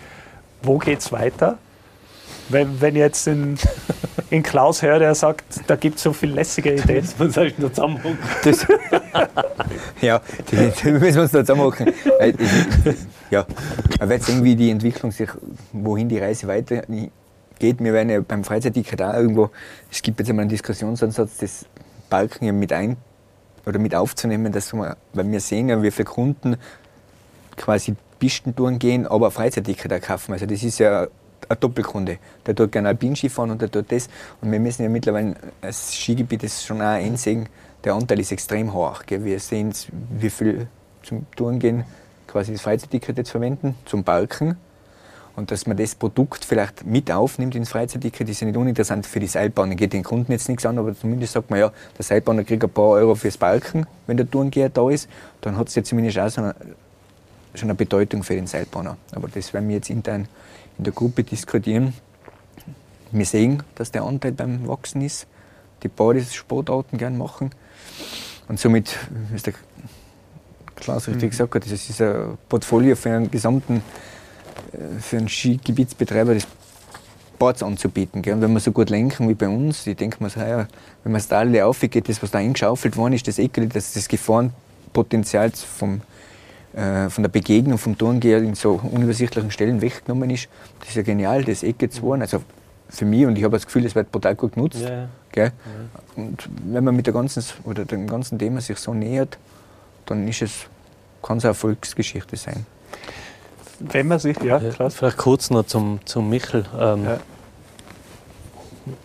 [SPEAKER 5] Wo geht es weiter? Wenn, wenn ich jetzt in, in Klaus höre, der sagt, da gibt es so viele lässige Ideen.
[SPEAKER 2] Man soll nur zusammenhocken.
[SPEAKER 1] Das, ja, die, die müssen wir uns da zusammenmachen. Weil das- Ja, man wird sehen, wie die Entwicklung sich, wohin die Reise weitergeht. Wir werden ja beim Freizeitticket auch irgendwo, es gibt jetzt einmal einen Diskussionsansatz, das Balken ja mit ein oder mit aufzunehmen, dass wir, weil wir sehen ja, wie viele Kunden quasi Pistentouren gehen, aber Freizeitticket auch kaufen. Also das ist ja ein Doppelkunde. Der tut gerne Alpinski fahren und der tut das. Und wir müssen ja mittlerweile als Skigebiet das schon auch einsehen, der Anteil ist extrem hoch. Gell. Wir sehen, wie viel zum Touren gehen, quasi das Freizeitticket jetzt verwenden, zum Balken. Und dass man das Produkt vielleicht mit aufnimmt ins Freizeitticket, ist ja nicht uninteressant für die Seilbahnen. Geht den Kunden jetzt nichts an, aber zumindest sagt man ja, der Seilbahner kriegt ein paar Euro fürs Balken, wenn der Tourengeher da ist. Dann hat es ja zumindest auch so eine, schon eine Bedeutung für den Seilbahner. Aber das werden wir jetzt intern in der Gruppe diskutieren. Wir sehen, dass der Anteil beim Wachsen ist, die beide Sportarten gern machen. Und somit, wie der Klaus richtig gesagt hat, das ist ein Portfolio für einen gesamten, äh, für einen Skigebietsbetreiber, das Boards anzubieten. Gell? Und wenn wir so gut lenken wie bei uns, ich denke mir so, ja, wenn man das Tal aufgeht, das, was da eingeschaufelt worden ist, das Eckel, dass das Gefahrenpotenzial vom, äh, von der Begegnung vom Tourengeher in so unübersichtlichen Stellen weggenommen ist, das ist ja genial, das Ecke zu fahren. Also für mich, und ich habe das Gefühl, es wird brutal gut genutzt.
[SPEAKER 2] Ja, ja.
[SPEAKER 1] Und wenn man mit der ganzen, oder dem ganzen Thema sich so nähert, dann ist es, kann es eine Erfolgsgeschichte sein.
[SPEAKER 5] Wenn man sich, ja, klar.
[SPEAKER 2] vielleicht kurz noch zum, zum Michel. Ähm,
[SPEAKER 5] Ja.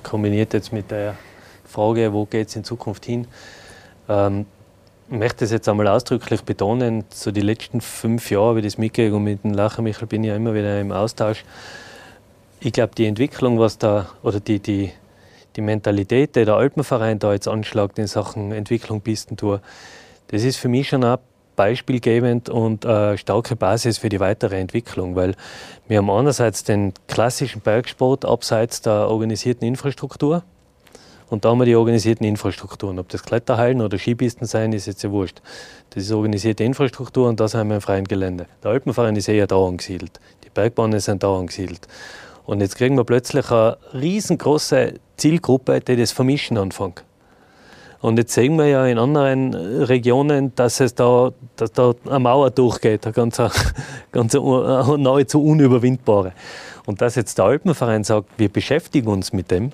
[SPEAKER 2] Kombiniert jetzt mit der Frage, wo geht es in Zukunft hin? Ähm, möchte es jetzt einmal ausdrücklich betonen, so die letzten fünf Jahre, wie ich das mitgehe und mit dem Lacher Michel bin ich ja immer wieder im Austausch. Ich glaube, die Entwicklung, was da, oder die, die, die Mentalität, die der Alpenverein da jetzt anschlägt in Sachen Entwicklung Pistentour, das ist für mich schon auch beispielgebend und eine starke Basis für die weitere Entwicklung, weil wir haben einerseits den klassischen Bergsport abseits der organisierten Infrastruktur und da haben wir die organisierten Infrastrukturen. Ob das Kletterhallen oder Skipisten sein, ist jetzt ja wurscht. Das ist organisierte Infrastruktur und da sind wir im freien Gelände. Der Alpenverein ist eher da angesiedelt. Die Bergbahnen sind da angesiedelt. Und jetzt kriegen wir plötzlich eine riesengroße Zielgruppe, die das Vermischen anfängt. Und jetzt sehen wir ja in anderen Regionen, dass es da, dass da eine Mauer durchgeht, eine ganz, ganz nahezu unüberwindbare. Und dass jetzt der Alpenverein sagt, wir beschäftigen uns mit dem,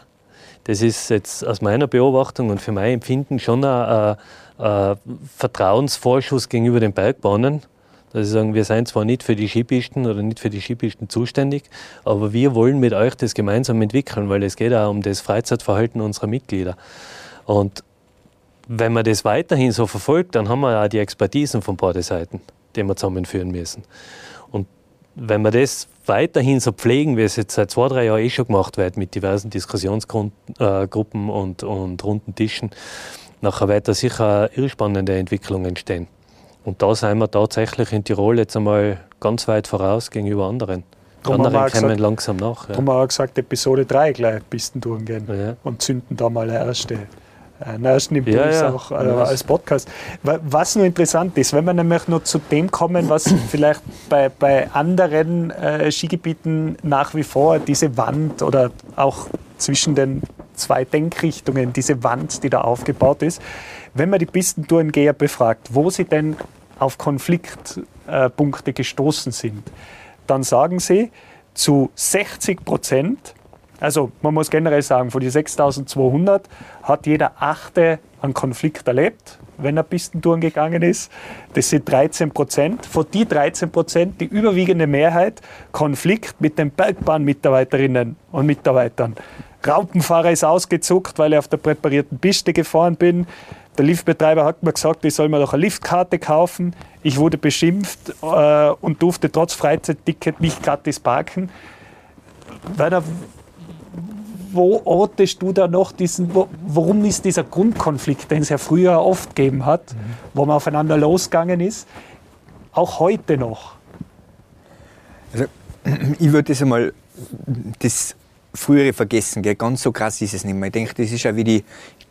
[SPEAKER 2] das ist jetzt aus meiner Beobachtung und für mein Empfinden schon ein, ein, ein Vertrauensvorschuss gegenüber den Bergbahnen. Dass sie sagen, wir sind zwar nicht für die Skipisten oder nicht für die Skipisten zuständig, aber wir wollen mit euch das gemeinsam entwickeln, weil es geht auch um das Freizeitverhalten unserer Mitglieder. Und wenn man das weiterhin so verfolgt, dann haben wir auch die Expertisen von beiden Seiten, die wir zusammenführen müssen. Wenn wir das weiterhin so pflegen, wie es jetzt seit zwei, drei Jahren eh schon gemacht wird, mit diversen Diskussionsgruppen äh, und, und runden Tischen, nachher wird da sicher eine irrspannende Entwicklung entstehen. Und da sind wir tatsächlich in Tirol jetzt einmal ganz weit voraus gegenüber anderen.
[SPEAKER 5] Drum
[SPEAKER 2] anderen kommen
[SPEAKER 5] gesagt-
[SPEAKER 2] langsam nach. Ja.
[SPEAKER 5] Darum haben wir auch gesagt, Episode 3 gleich Pistentouren gehen
[SPEAKER 2] Ja.
[SPEAKER 5] und zünden da mal eine erste, einen ersten Impuls
[SPEAKER 2] Ja, ja.
[SPEAKER 5] auch äh,
[SPEAKER 2] Ja.
[SPEAKER 5] als Podcast. Wa- Was nur interessant ist, wenn wir nämlich noch zu dem kommen, was vielleicht bei, bei anderen äh, Skigebieten nach wie vor diese Wand oder auch zwischen den zwei Denkrichtungen, diese Wand, die da aufgebaut ist, wenn man die Pistentourengeher befragt, wo sie denn auf Konfliktpunkte gestoßen sind, dann sagen sie, zu 60 Prozent, also man muss generell sagen, von den 6200 hat jeder Achte einen Konflikt erlebt, wenn er Pistentouren gegangen ist. Das sind 13 Prozent. Von die 13 Prozent, die überwiegende Mehrheit, Konflikt mit den Bergbahnmitarbeiterinnen und Mitarbeitern. Raupenfahrer ist ausgezuckt, weil ich auf der präparierten Piste gefahren bin. Der Liftbetreiber hat mir gesagt, ich soll mir doch eine Liftkarte kaufen. Ich wurde beschimpft äh, und durfte trotz Freizeitticket nicht gratis parken. Werner, wo ortest du da noch diesen, warum ist dieser Grundkonflikt, den es ja früher oft gegeben hat, wo man aufeinander losgegangen ist, auch heute noch?
[SPEAKER 1] Also, ich würde das einmal das frühere vergessen. Gell? Ganz so krass ist es nicht mehr. Ich denke, das ist ja wie die,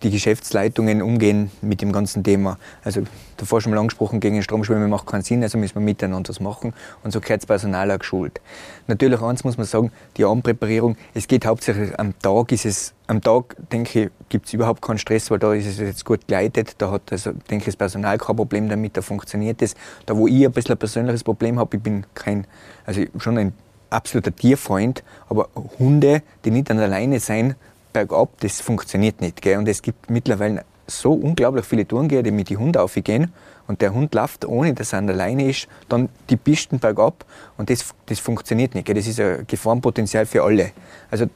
[SPEAKER 1] die Geschäftsleitungen umgehen mit dem ganzen Thema. Also davor schon mal angesprochen, gegen den Stromschwimmen macht keinen Sinn, also müssen wir miteinander was machen. Und so gehört das Personal auch geschult. Natürlich eins muss man sagen, die Abendpräparierung, es geht hauptsächlich am Tag, ist es, am Tag, denke ich, gibt es überhaupt keinen Stress, weil da ist es jetzt gut geleitet. Da hat, also, denke ich, das Personal kein Problem damit, da funktioniert es. Da, wo ich ein bisschen ein persönliches Problem habe, ich bin kein, also schon ein absoluter Tierfreund, aber Hunde, die nicht an der Leine sein, bergab, das funktioniert nicht. Gell? Und es gibt mittlerweile so unglaublich viele Tourengeher, die mit den Hunden aufgehen und der Hund läuft, ohne dass er an der Leine ist, dann die Pisten bergab und das, das funktioniert nicht. Gell? Das ist ein Gefahrenpotenzial für alle. Also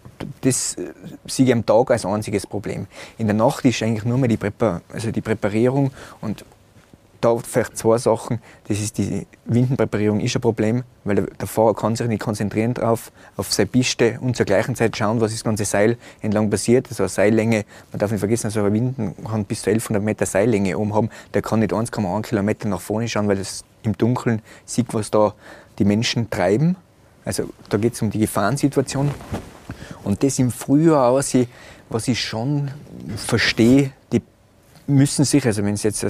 [SPEAKER 1] das äh, sehe ich am Tag als einziges Problem. In der Nacht ist eigentlich nur mehr die, Präpa also die Präparierung und da vielleicht zwei Sachen. Das ist die Windenpräparierung ist ein Problem, weil der, Fahrer kann sich nicht konzentrieren drauf, auf seine Piste und zur gleichen Zeit schauen, was das ganze Seil entlang passiert. Also eine Seillänge, man darf nicht vergessen, also ein Winden kann bis zu 1100 Meter Seillänge oben haben. Der kann nicht 1,1 Kilometer nach vorne schauen, weil das im Dunkeln sieht, was da die Menschen treiben. Also da geht es um die Gefahrensituation. Und das im Frühjahr aus, was ich schon verstehe, müssen sich, also wenn es jetzt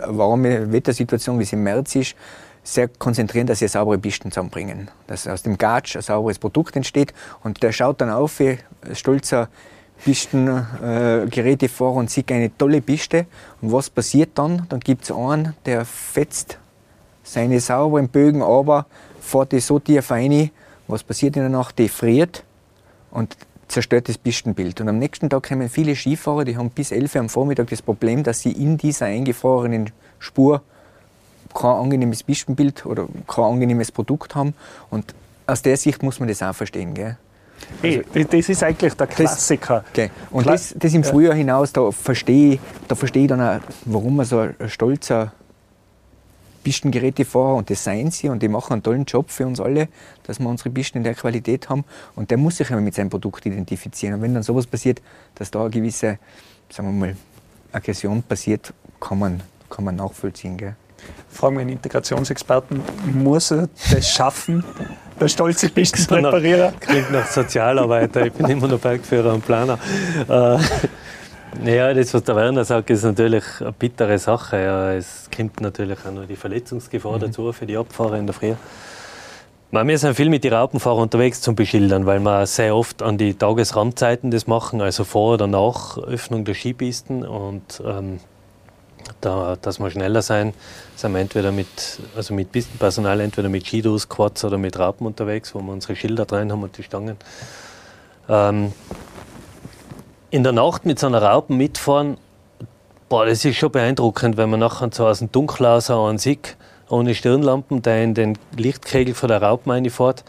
[SPEAKER 1] eine warme Wettersituation, wie es im März ist, sehr konzentrieren, dass sie saubere Pisten zusammenbringen. Dass aus dem Gatsch ein sauberes Produkt entsteht. Und der schaut dann auf, wie stolzer Pistengerätefahrer und sieht eine tolle Piste. Und was passiert dann? Dann gibt es einen, der fetzt seine sauberen Bögen, aber fährt die so tief rein. Was passiert in der Nacht? Die friert und zerstört das Pistenbild. Und am nächsten Tag kommen viele Skifahrer, die haben bis 11 Uhr am Vormittag das Problem, dass sie in dieser eingefrorenen Spur kein angenehmes Pistenbild oder kein angenehmes Produkt haben. Und aus der Sicht muss man das auch verstehen. Gell?
[SPEAKER 5] Hey, das ist eigentlich der Klassiker.
[SPEAKER 1] Okay. Und
[SPEAKER 5] Klar-
[SPEAKER 1] das, das im
[SPEAKER 5] Ja.
[SPEAKER 1] Frühjahr hinaus, da verstehe da verstehe ich dann auch, warum man so ein stolzer Pistengerätefahrer, und das seien sie, und die machen einen tollen Job für uns alle, dass wir unsere Pisten in der Qualität haben. Und der muss sich immer mit seinem Produkt identifizieren. Und wenn dann sowas passiert, dass da eine gewisse, sagen wir mal, Aggression passiert, kann man, kann man nachvollziehen. Gell?
[SPEAKER 5] Fragen wir einen Integrationsexperten, muss er das schaffen, der stolze Pistenpräparierer?
[SPEAKER 2] Klingt nach Sozialarbeiter, ich bin immer noch Bergführer und Planer. Naja, das, was der Werner sagt, ist natürlich eine bittere Sache. Ja, es kommt natürlich auch noch die Verletzungsgefahr dazu für die Abfahrer in der Früh. Wir sind viel mit den Raupenfahrern unterwegs zum Beschildern, weil wir sehr oft an die Tagesrandzeiten das machen, also vor oder nach Öffnung der Skipisten. Und ähm, da, dass wir schneller sein, sind wir entweder mit, also mit Pistenpersonal, entweder mit Skidos, Quads oder mit Raupen unterwegs, wo wir unsere Schilder drin haben und die Stangen. Ähm, in der Nacht mit so einer Raupen mitfahren, boah, das ist schon beeindruckend, wenn man nachher so aus dem Dunkelhaus einen sieht ohne Stirnlampen, der in den Lichtkegel von der Raupen reinfährt.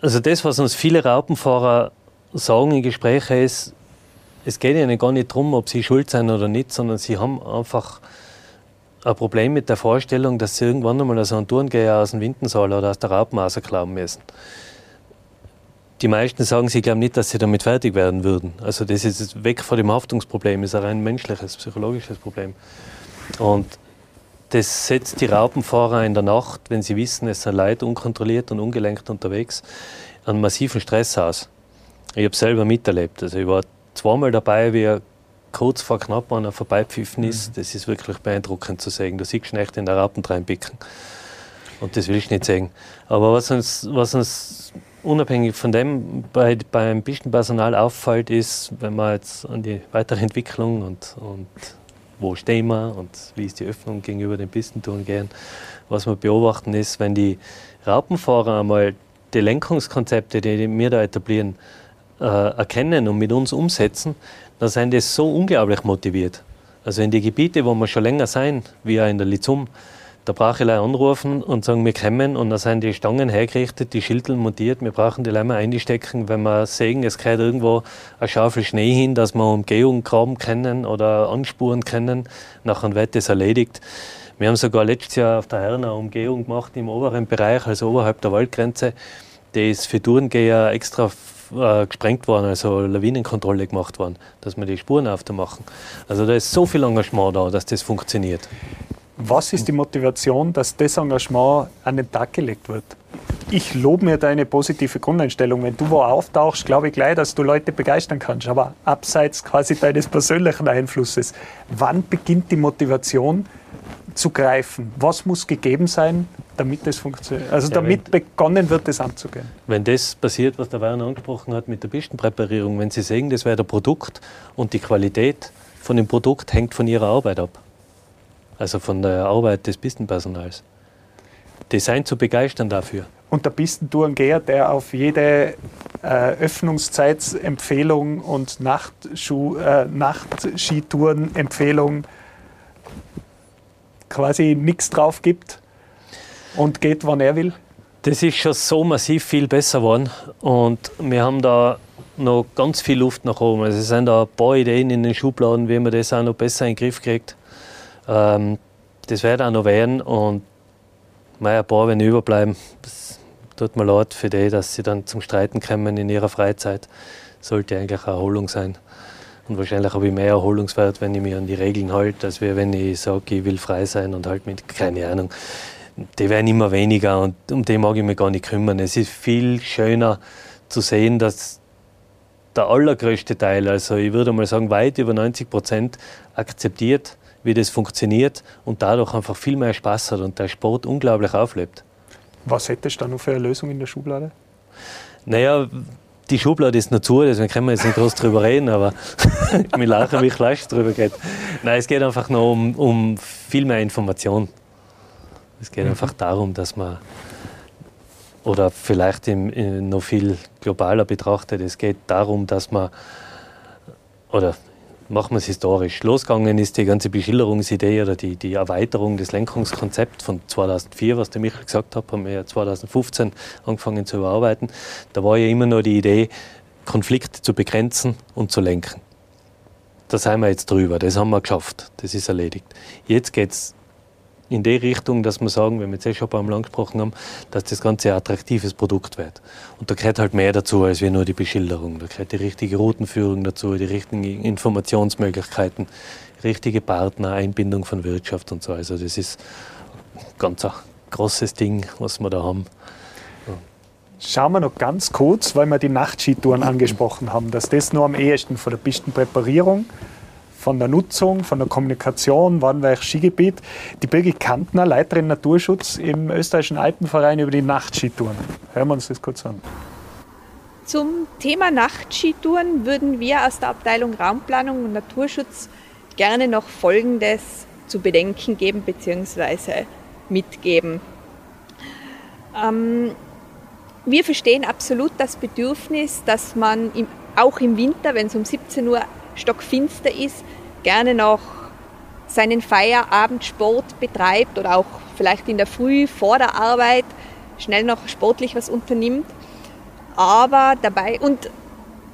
[SPEAKER 2] Also das, was uns viele Raupenfahrer sagen in Gesprächen ist, es geht ihnen gar nicht darum, ob sie schuld sind oder nicht, sondern sie haben einfach ein Problem mit der Vorstellung, dass sie irgendwann einmal so einen Tourengeher aus dem Windensaal oder aus der Raupen rausklauen müssen. Die meisten sagen, sie glauben nicht, dass sie damit fertig werden würden. Also das ist weg von dem Haftungsproblem, ist ein rein menschliches, psychologisches Problem. Und das setzt die Raupenfahrer in der Nacht, wenn sie wissen, es sind Leute unkontrolliert und ungelenkt unterwegs, einen massiven Stress aus. Ich habe selber miterlebt. Also ich war zweimal dabei, wie er kurz vor knapp an vorbeipfiffen ist. Mhm. Das ist wirklich beeindruckend zu sehen. Du siehst ihn echt in der Raupen reinpicken. Und das will ich nicht sehen. Aber was uns, was uns unabhängig von dem bei, beim Pistenpersonal auffällt, ist, wenn man jetzt an die weitere Entwicklung und, und wo stehen wir und wie ist die Öffnung gegenüber den Pistentouren gehen. Was wir beobachten ist, wenn die Raupenfahrer einmal die Lenkungskonzepte, die wir da etablieren, äh, erkennen und mit uns umsetzen, dann sind die so unglaublich motiviert. Also in die Gebiete, wo wir schon länger sein, wie auch in der Lizum, da brauche ich anrufen und sagen, wir kommen und dann sind die Stangen hergerichtet, die Schilder montiert. Wir brauchen die Leute einstecken, wenn wir sehen, es geht irgendwo eine Schaufel Schnee hin, dass wir Umgehung graben können oder anspuren können. Nachher wird das erledigt. Wir haben sogar letztes Jahr auf der Herren eine Umgehung gemacht im oberen Bereich, also oberhalb der Waldgrenze. Die ist für Tourengeher extra äh, gesprengt worden, also Lawinenkontrolle gemacht worden, dass wir die Spuren aufmachen. Also da ist so viel Engagement da, dass das funktioniert.
[SPEAKER 5] Was ist die Motivation, dass das Engagement an den Tag gelegt wird? Ich lobe mir deine positive Grundeinstellung. Wenn du wo auftauchst, glaube ich gleich, dass du Leute begeistern kannst. Aber abseits quasi deines persönlichen Einflusses, wann beginnt die Motivation zu greifen? Was muss gegeben sein, damit das funktioniert? Also ja, damit begonnen wird, das anzugehen.
[SPEAKER 2] Wenn das passiert, was der Werner angesprochen hat mit der Pistenpräparierung, wenn Sie sehen, das wäre der Produkt und die Qualität von dem Produkt hängt von Ihrer Arbeit ab also von der Arbeit des Pistenpersonals. Die sind zu begeistern dafür.
[SPEAKER 5] Und der Pistentourengeher, der auf jede äh, Öffnungszeitsempfehlung und Nachtschuh, äh, Nachtskitourenempfehlung quasi nichts drauf gibt und geht, wann er will?
[SPEAKER 2] Das ist schon so massiv viel besser geworden und wir haben da noch ganz viel Luft nach oben. Also es sind da ein paar Ideen in den Schubladen, wie man das auch noch besser in den Griff kriegt. Ähm, das wird auch noch werden und ein paar, wenn überbleiben, das tut mir leid für die, dass sie dann zum Streiten kommen in ihrer Freizeit. Sollte eigentlich eine Erholung sein. Und wahrscheinlich habe ich mehr Erholungswert, wenn ich mich an die Regeln halte, als wenn ich sage, ich will frei sein und halt mit, keine Ahnung. Die werden immer weniger und um die mag ich mich gar nicht kümmern. Es ist viel schöner zu sehen, dass der allergrößte Teil, also ich würde mal sagen weit über 90 Prozent, akzeptiert, wie das funktioniert und dadurch einfach viel mehr Spaß hat und der Sport unglaublich auflebt.
[SPEAKER 5] Was hättest du da noch für eine Lösung in der Schublade?
[SPEAKER 2] Naja, die Schublade ist zu, deswegen können wir jetzt nicht groß drüber reden, aber wir lachen, wie ich leicht drüber geht. Nein, es geht einfach noch um, um viel mehr Information. Es geht mhm. einfach darum, dass man, oder vielleicht im, im noch viel globaler betrachtet, es geht darum, dass man, oder machen wir es historisch. Losgegangen ist die ganze Beschilderungsidee oder die, die Erweiterung des Lenkungskonzepts von 2004, was der Michael gesagt hat, haben wir ja 2015 angefangen zu überarbeiten. Da war ja immer nur die Idee, Konflikte zu begrenzen und zu lenken. Da sind wir jetzt drüber, das haben wir geschafft, das ist erledigt. Jetzt geht es in die Richtung, dass wir sagen, wenn wir jetzt eh schon einmal angesprochen haben, dass das Ganze ein attraktives Produkt wird. Und da gehört halt mehr dazu, als wir nur die Beschilderung. Da gehört die richtige Routenführung dazu, die richtigen Informationsmöglichkeiten, richtige Partner, Einbindung von Wirtschaft und so. Also das ist ein ganz ein großes Ding, was wir da haben.
[SPEAKER 5] Schauen wir noch ganz kurz, weil wir die Nachtskitouren angesprochen haben, dass das nur am ehesten von der Pistenpräparierung von der Nutzung, von der Kommunikation, wann welches Skigebiet. Die Birgit Kantner, Leiterin Naturschutz im österreichischen Alpenverein über die Nachtskitouren. Hören wir uns das kurz an.
[SPEAKER 7] Zum Thema Nachtskitouren würden wir aus der Abteilung Raumplanung und Naturschutz gerne noch Folgendes zu bedenken geben bzw. mitgeben. Ähm, wir verstehen absolut das Bedürfnis, dass man im, auch im Winter, wenn es um 17 Uhr stockfinster ist, gerne noch seinen Feierabendsport betreibt oder auch vielleicht in der Früh vor der Arbeit schnell noch sportlich was unternimmt aber dabei und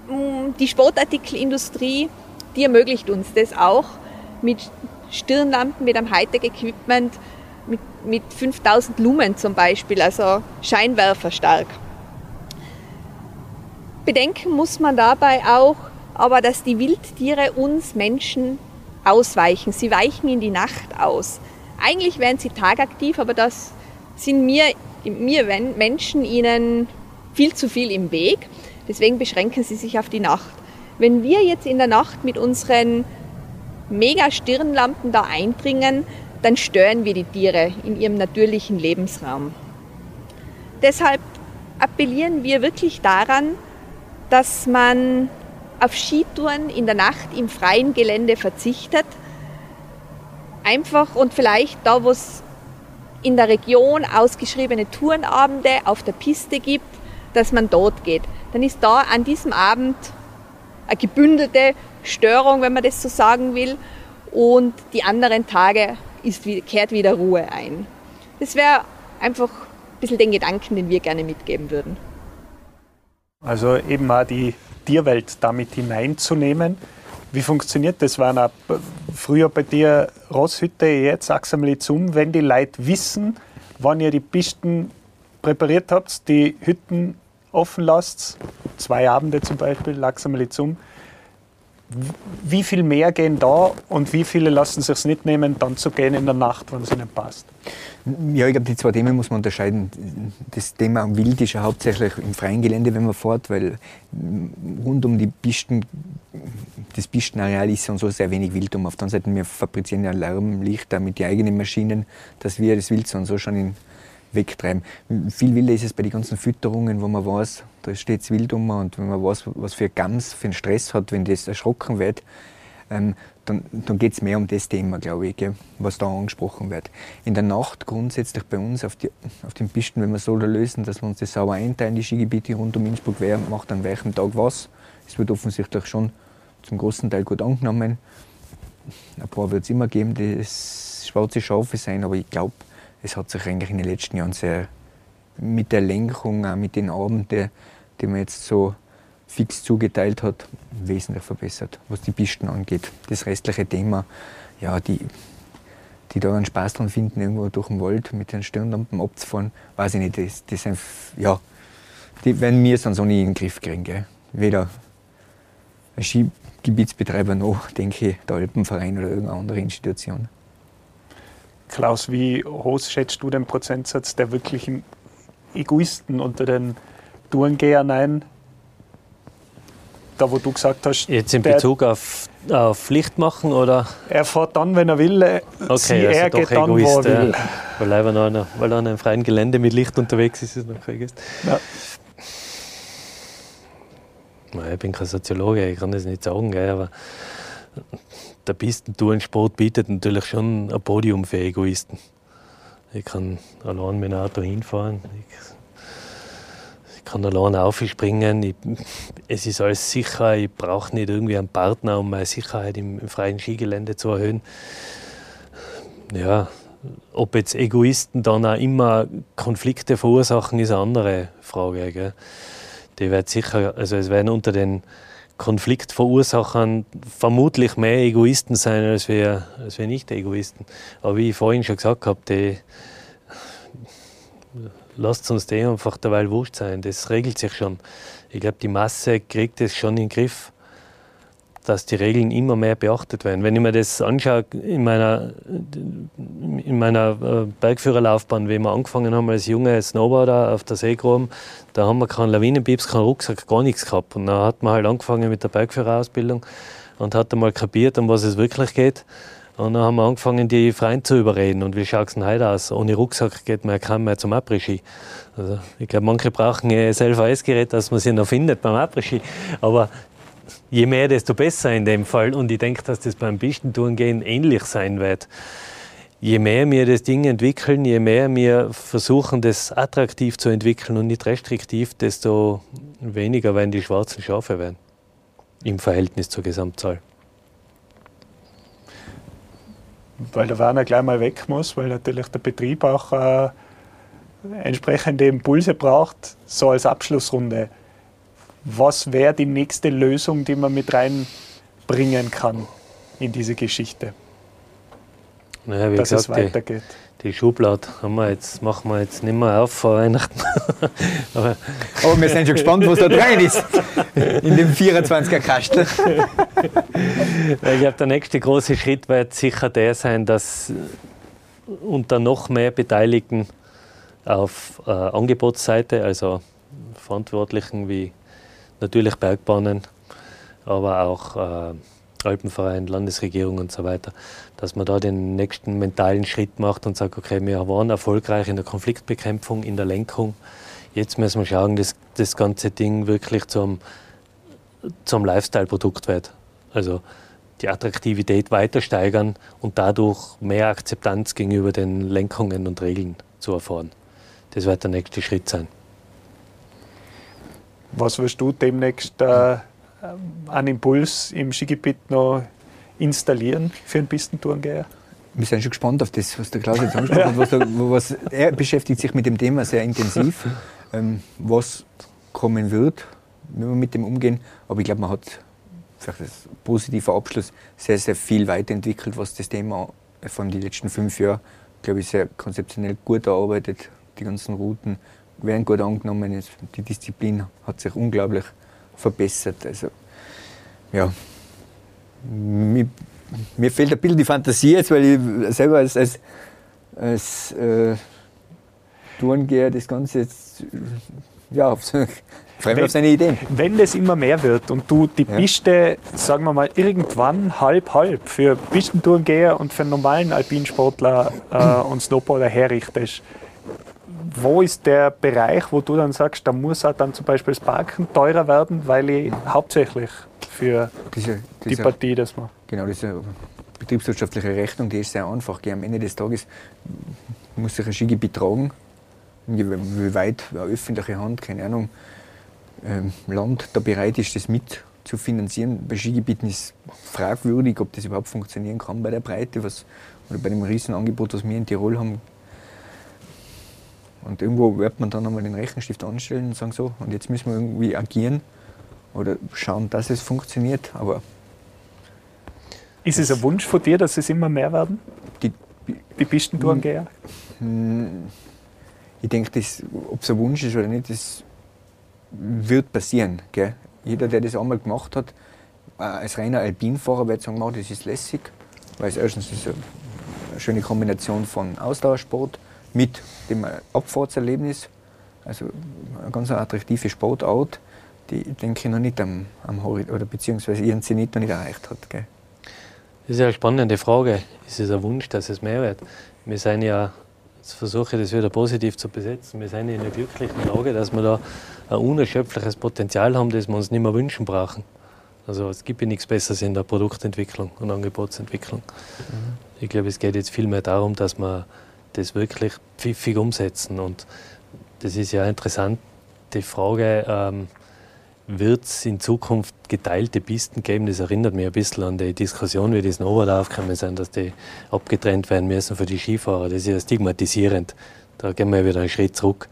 [SPEAKER 7] mm, die Sportartikelindustrie, die ermöglicht uns das auch mit Stirnlampen, mit einem Hightech-Equipment, mit, mit 5000 Lumen zum Beispiel, also Scheinwerfer stark. Bedenken muss man dabei auch, aber dass die Wildtiere uns Menschen ausweichen. Sie weichen in die Nacht aus. Eigentlich wären sie tagaktiv, aber das sind mir, mir Menschen ihnen viel zu viel im Weg. Deswegen beschränken sie sich auf die Nacht. Wenn wir jetzt in der Nacht mit unseren Mega-Stirnlampen da eindringen, dann stören wir die Tiere in ihrem natürlichen Lebensraum. Deshalb appellieren wir wirklich daran, dass man auf Skitouren in der Nacht im freien Gelände verzichtet. Einfach und vielleicht da, wo es in der Region ausgeschriebene Tourenabende auf der Piste gibt, dass man dort geht. Dann ist da an diesem Abend eine gebündelte Störung, wenn man das so sagen will, und die anderen Tage ist, kehrt wieder Ruhe ein. Das wäre einfach ein bisschen den Gedanken, den wir gerne mitgeben würden.
[SPEAKER 5] Also eben auch die Tierwelt damit hineinzunehmen. Wie funktioniert das? Auch früher bei dir Rosshütte, jetzt einmal zum, wenn die Leute wissen, wann ihr die Pisten präpariert habt, die Hütten offen lasst, zwei Abende zum Beispiel, langsam zum. Wie viel mehr gehen da und wie viele lassen sich es nicht nehmen, dann zu gehen in der Nacht, wenn es ihnen passt?
[SPEAKER 1] Ja, ich glaube, die zwei Themen muss man unterscheiden. Das Thema Wild ist ja hauptsächlich im freien Gelände, wenn man fährt, weil rund um die Pisten, das Pistenareal ist und so sehr wenig Wild um. Auf der anderen Seite, wir fabrizieren ja Lärmlichter mit den eigenen Maschinen, dass wir das Wild so schon in wegtreiben. Viel wilder ist es bei den ganzen Fütterungen, wo man weiß, da steht es wild um und wenn man weiß, was für Gams für einen Stress hat, wenn das erschrocken wird, ähm, dann, dann geht es mehr um das Thema, glaube ich, gell, was da angesprochen wird. In der Nacht grundsätzlich bei uns auf, die, auf den Pisten, wenn wir so lösen, dass wir uns das sauber einteilen, die Skigebiete rund um Innsbruck, wer macht an welchem Tag was. Es wird offensichtlich schon zum großen Teil gut angenommen. Ein paar wird es immer geben, die schwarze Schafe sein, aber ich glaube, es hat sich eigentlich in den letzten Jahren sehr mit der Lenkung, auch mit den Abenden, die man jetzt so fix zugeteilt hat, wesentlich verbessert, was die Pisten angeht. Das restliche Thema, ja, die, die da einen Spaß dran finden, irgendwo durch den Wald mit den Stirnlampen abzufahren, weiß ich nicht. Das, das sind, ja, die werden wir sonst auch nie in den Griff kriegen. Gell? Weder ein Skigebietsbetreiber noch, denke ich, der Alpenverein oder irgendeine andere Institution.
[SPEAKER 5] Klaus, wie hoch schätzt du den Prozentsatz der wirklichen Egoisten unter den Tourengehern ein? Da, wo du gesagt hast.
[SPEAKER 2] Jetzt in Bezug auf, auf Pflicht machen oder?
[SPEAKER 5] Er fährt dann, wenn er will.
[SPEAKER 2] Okay, sie also doch dann, Egoist, ja. will. Weil er, wenn er, weil er an einem freien Gelände mit Licht unterwegs ist, ist er noch Egoist. Ja. Ich bin kein Soziologe, ich kann das nicht sagen, aber der Pistentourensport bietet natürlich schon ein Podium für Egoisten. Ich kann allein mit dem Auto hinfahren. Ich, ich kann allein aufspringen. Ich, es ist alles sicher. Ich brauche nicht irgendwie einen Partner, um meine Sicherheit im, im freien Skigelände zu erhöhen. Ja, ob jetzt Egoisten dann auch immer Konflikte verursachen, ist eine andere Frage. Gell? Die wird sicher, also es werden unter den Konfliktverursachern vermutlich mehr Egoisten sein als wir, als wir Nicht-Egoisten. Aber wie ich vorhin schon gesagt habe, die, lasst uns die einfach derweil wurscht sein. Das regelt sich schon. Ich glaube, die Masse kriegt es schon in den Griff dass die Regeln immer mehr beachtet werden. Wenn ich mir das anschaue in meiner, in meiner äh, Bergführerlaufbahn, wie wir angefangen haben als junge Snowboarder auf der Seegrom, da haben wir keinen Lawinenpips, keinen Rucksack, gar nichts gehabt. Und dann hat man halt angefangen mit der Bergführerausbildung und hat einmal kapiert, um was es wirklich geht. Und dann haben wir angefangen, die Freunde zu überreden. Und wie schaut es denn heute aus? Ohne Rucksack geht man ja kaum mehr zum Après-Ski. Also, ich glaube, manche brauchen ein Self-Eis-Gerät, dass man sie noch findet beim Après-Ski. Aber je mehr, desto besser in dem Fall. Und ich denke, dass das beim Pistentouren ähnlich sein wird. Je mehr wir das Ding entwickeln, je mehr wir versuchen, das attraktiv zu entwickeln und nicht restriktiv, desto weniger werden die schwarzen Schafe werden. Im Verhältnis zur Gesamtzahl.
[SPEAKER 5] Weil der Werner gleich mal weg muss, weil natürlich der Betrieb auch äh, entsprechende Impulse braucht, so als Abschlussrunde was wäre die nächste Lösung, die man mit reinbringen kann in diese Geschichte?
[SPEAKER 2] Naja, wie
[SPEAKER 5] dass
[SPEAKER 2] gesagt,
[SPEAKER 5] es weitergeht.
[SPEAKER 2] Die, Schublade haben wir jetzt, machen wir jetzt nicht mehr auf vor Weihnachten.
[SPEAKER 1] Aber, Aber, wir sind schon gespannt, was da drin ist. In dem 24er Kasten.
[SPEAKER 2] ich glaube, der nächste große Schritt wird sicher der sein, dass unter noch mehr Beteiligten auf äh, Angebotsseite, also Verantwortlichen wie natürlich Bergbahnen, aber auch äh, Alpenverein, Landesregierung und so weiter, dass man da den nächsten mentalen Schritt macht und sagt, okay, wir waren erfolgreich in der Konfliktbekämpfung, in der Lenkung. Jetzt müssen wir schauen, dass das ganze Ding wirklich zum, zum Lifestyle-Produkt wird. Also die Attraktivität weiter steigern und dadurch mehr Akzeptanz gegenüber den Lenkungen und Regeln zu erfahren. Das wird der nächste Schritt sein.
[SPEAKER 5] Was wirst du demnächst äh, an Impuls im Skigebiet noch installieren für einen Pistentourengeher?
[SPEAKER 1] Wir sind schon gespannt auf das, was der Klaus jetzt angesprochen hat. Was, was, er beschäftigt sich mit dem Thema sehr intensiv, ähm, was kommen wird, wenn wir mit dem umgehen. Aber ich glaube, man hat vielleicht als positiver Abschluss sehr, sehr viel weiterentwickelt, was das Thema von den letzten fünf Jahren, glaube ich, sehr konzeptionell gut erarbeitet. Die ganzen Routen, werden gut angenommen. Die Disziplin hat sich unglaublich verbessert. Also, ja, mir, mir fehlt ein bisschen die Fantasie jetzt, weil ich selber als, als, als äh, Tourengeher das Ganze jetzt ja, auf, freue mich auf seine Ideen.
[SPEAKER 5] Wenn das immer mehr wird und du die ja. Piste, sagen wir mal, irgendwann halb-halb für Pistentourengeher und für einen normalen Alpinsportler äh, und Snowboarder herrichtest, wo ist der Bereich, wo du dann sagst, da muss auch dann zum Beispiel das Parken teurer werden, weil ich hauptsächlich für diese, diese, die Partie das mache?
[SPEAKER 1] Genau, diese betriebswirtschaftliche Rechnung, die ist sehr einfach. Am Ende des Tages muss sich ein Skigebiet tragen. Wie weit eine öffentliche Hand, keine Ahnung, ähm, Land da bereit ist, das mit zu finanzieren. Bei Skigebieten ist fragwürdig, ob das überhaupt funktionieren kann bei der Breite, was, oder bei dem Riesenangebot, was wir in Tirol haben, und irgendwo wird man dann einmal den Rechenstift anstellen und sagen so, und jetzt müssen wir irgendwie agieren oder schauen, dass es funktioniert. Aber
[SPEAKER 5] ist es ein Wunsch von dir, dass es immer mehr werden? Die, die Pistentourengeher?
[SPEAKER 1] Hm, ich denke, ob es ein Wunsch ist oder nicht, das wird passieren. Gell? Jeder, der das einmal gemacht hat, äh, als reiner Alpinfahrer wird sagen, das ist lässig, weil es erstens ist eine schöne Kombination von Ausdauersport mit dem Abfahrtserlebnis. Also eine ganz attraktive Sportart, die ich denke noch nicht am, am Horizont oder beziehungsweise ihren Zenit noch nicht erreicht hat. Gell?
[SPEAKER 2] Das ist eine spannende Frage. Ist es ein Wunsch, dass es mehr wird? Wir sind ja, jetzt versuche ich das wieder positiv zu besetzen, wir sind in einer glücklichen Lage, dass wir da ein unerschöpfliches Potenzial haben, das wir uns nicht mehr wünschen brauchen. Also es gibt ja nichts Besseres in der Produktentwicklung und Angebotsentwicklung. Mhm. Ich glaube, es geht jetzt vielmehr darum, dass man das wirklich pfiffig umsetzen. Und das ist ja eine interessante Frage. Ähm, wird es in Zukunft geteilte Pisten geben? Das erinnert mich ein bisschen an die Diskussion, wie das Snowboard aufgekommen sind, dass die abgetrennt werden müssen für die Skifahrer. Das ist ja stigmatisierend. Da gehen wir wieder einen Schritt zurück.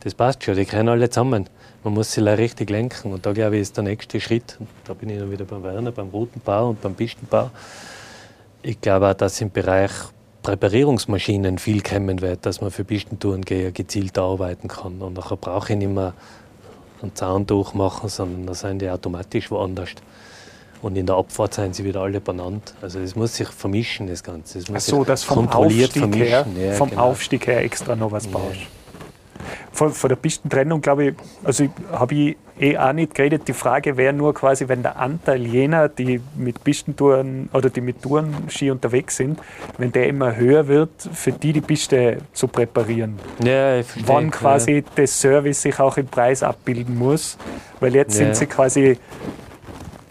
[SPEAKER 2] Das passt schon, die können alle zusammen. Man muss sie richtig lenken. Und da glaube ich, ist der nächste Schritt. Da bin ich dann wieder beim Werner, beim Routenbau und beim Pistenbau. Ich glaube auch, dass im Bereich Präparierungsmaschinen viel kommen wird, dass man für Pistentourengeher gezielt arbeiten kann. Und nachher brauche ich nicht mehr einen Zaun durchmachen, sondern da sind die automatisch woanders. Und in der Abfahrt sind sie wieder alle benannt. Also es muss sich vermischen, das Ganze. Es muss
[SPEAKER 5] Ach so, dass vom
[SPEAKER 2] kontrolliert
[SPEAKER 5] Aufstieg
[SPEAKER 2] vermischen.
[SPEAKER 5] Her, ja, vom genau. Aufstieg her extra noch was baust. Von, von der Pistentrennung, glaube ich, also habe ich eh auch nicht geredet. Die Frage wäre nur quasi, wenn der Anteil jener, die mit Pistentouren oder die mit Tourenski unterwegs sind, wenn der immer höher wird, für die die Piste zu präparieren.
[SPEAKER 2] Ja, ich verstehe,
[SPEAKER 5] Wann quasi
[SPEAKER 2] ja.
[SPEAKER 5] der Service sich auch im Preis abbilden muss. Weil jetzt
[SPEAKER 2] Ja.
[SPEAKER 5] sind sie quasi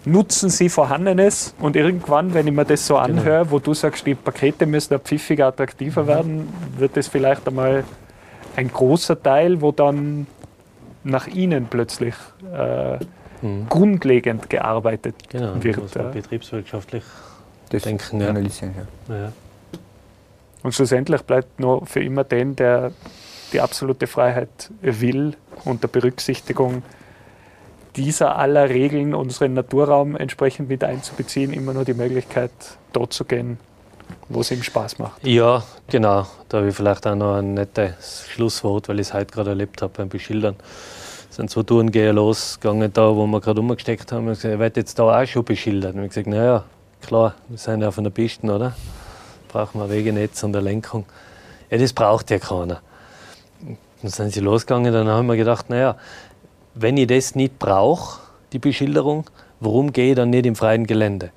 [SPEAKER 5] nutzen sie Vorhandenes und irgendwann, wenn ich mir das so
[SPEAKER 2] Genau.
[SPEAKER 5] anhöre, wo du sagst, die Pakete müssen pfiffiger,
[SPEAKER 2] Mhm.
[SPEAKER 5] attraktiver werden, wird das vielleicht einmal ein großer Teil, wo dann nach ihnen plötzlich äh, grundlegend gearbeitet
[SPEAKER 2] Mhm. Genau,
[SPEAKER 5] wird.
[SPEAKER 2] muss man
[SPEAKER 5] ja.
[SPEAKER 2] betriebswirtschaftlich
[SPEAKER 1] Das
[SPEAKER 2] denken. Ja.
[SPEAKER 1] analysieren, ja.
[SPEAKER 2] Ja.
[SPEAKER 5] Und schlussendlich bleibt nur für immer den, der die absolute Freiheit will, unter Berücksichtigung dieser aller Regeln unseren Naturraum entsprechend mit einzubeziehen, immer nur die Möglichkeit, dort zu gehen, wo es ihm Spaß macht.
[SPEAKER 2] Ja, genau. Da habe ich vielleicht auch noch ein nettes Schlusswort, weil ich es heute gerade erlebt habe beim Beschildern. Es sind zwei Tourengeher losgegangen, da wo wir gerade umgesteckt haben. Ich werde jetzt da auch schon beschildert. Ich gesagt, naja, klar, wir sind ja von der Piste, oder? Brauchen wir ein Wegenetz und eine Lenkung. Ja, das braucht ja keiner. Dann sind sie losgegangen, dann haben wir gedacht, naja, wenn ich das nicht brauche, die Beschilderung, warum gehe ich dann nicht im freien Gelände?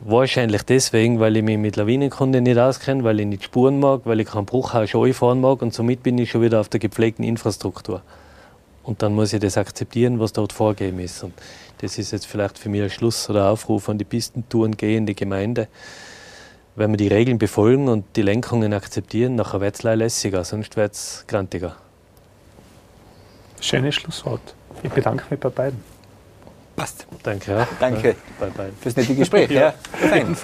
[SPEAKER 2] Wahrscheinlich deswegen, weil ich mich mit Lawinenkunde nicht auskenne, weil ich nicht Spuren mag, weil ich keinen Bruchhaus fahren mag und somit bin ich schon wieder auf der gepflegten Infrastruktur. Und dann muss ich das akzeptieren, was dort vorgegeben ist. Und das ist jetzt vielleicht für mich ein Schluss oder Aufruf an die Pistentouren gehende Gemeinde. Wenn wir die Regeln befolgen und die Lenkungen akzeptieren, nachher wird es lässiger, sonst wird es grantiger.
[SPEAKER 5] Schönes Schlusswort. Ich bedanke mich bei beiden.
[SPEAKER 1] Passt.
[SPEAKER 2] Danke. Ja.
[SPEAKER 1] Danke.
[SPEAKER 2] Bye, bye.
[SPEAKER 1] Fürs nette Gespräch. ja. Fein.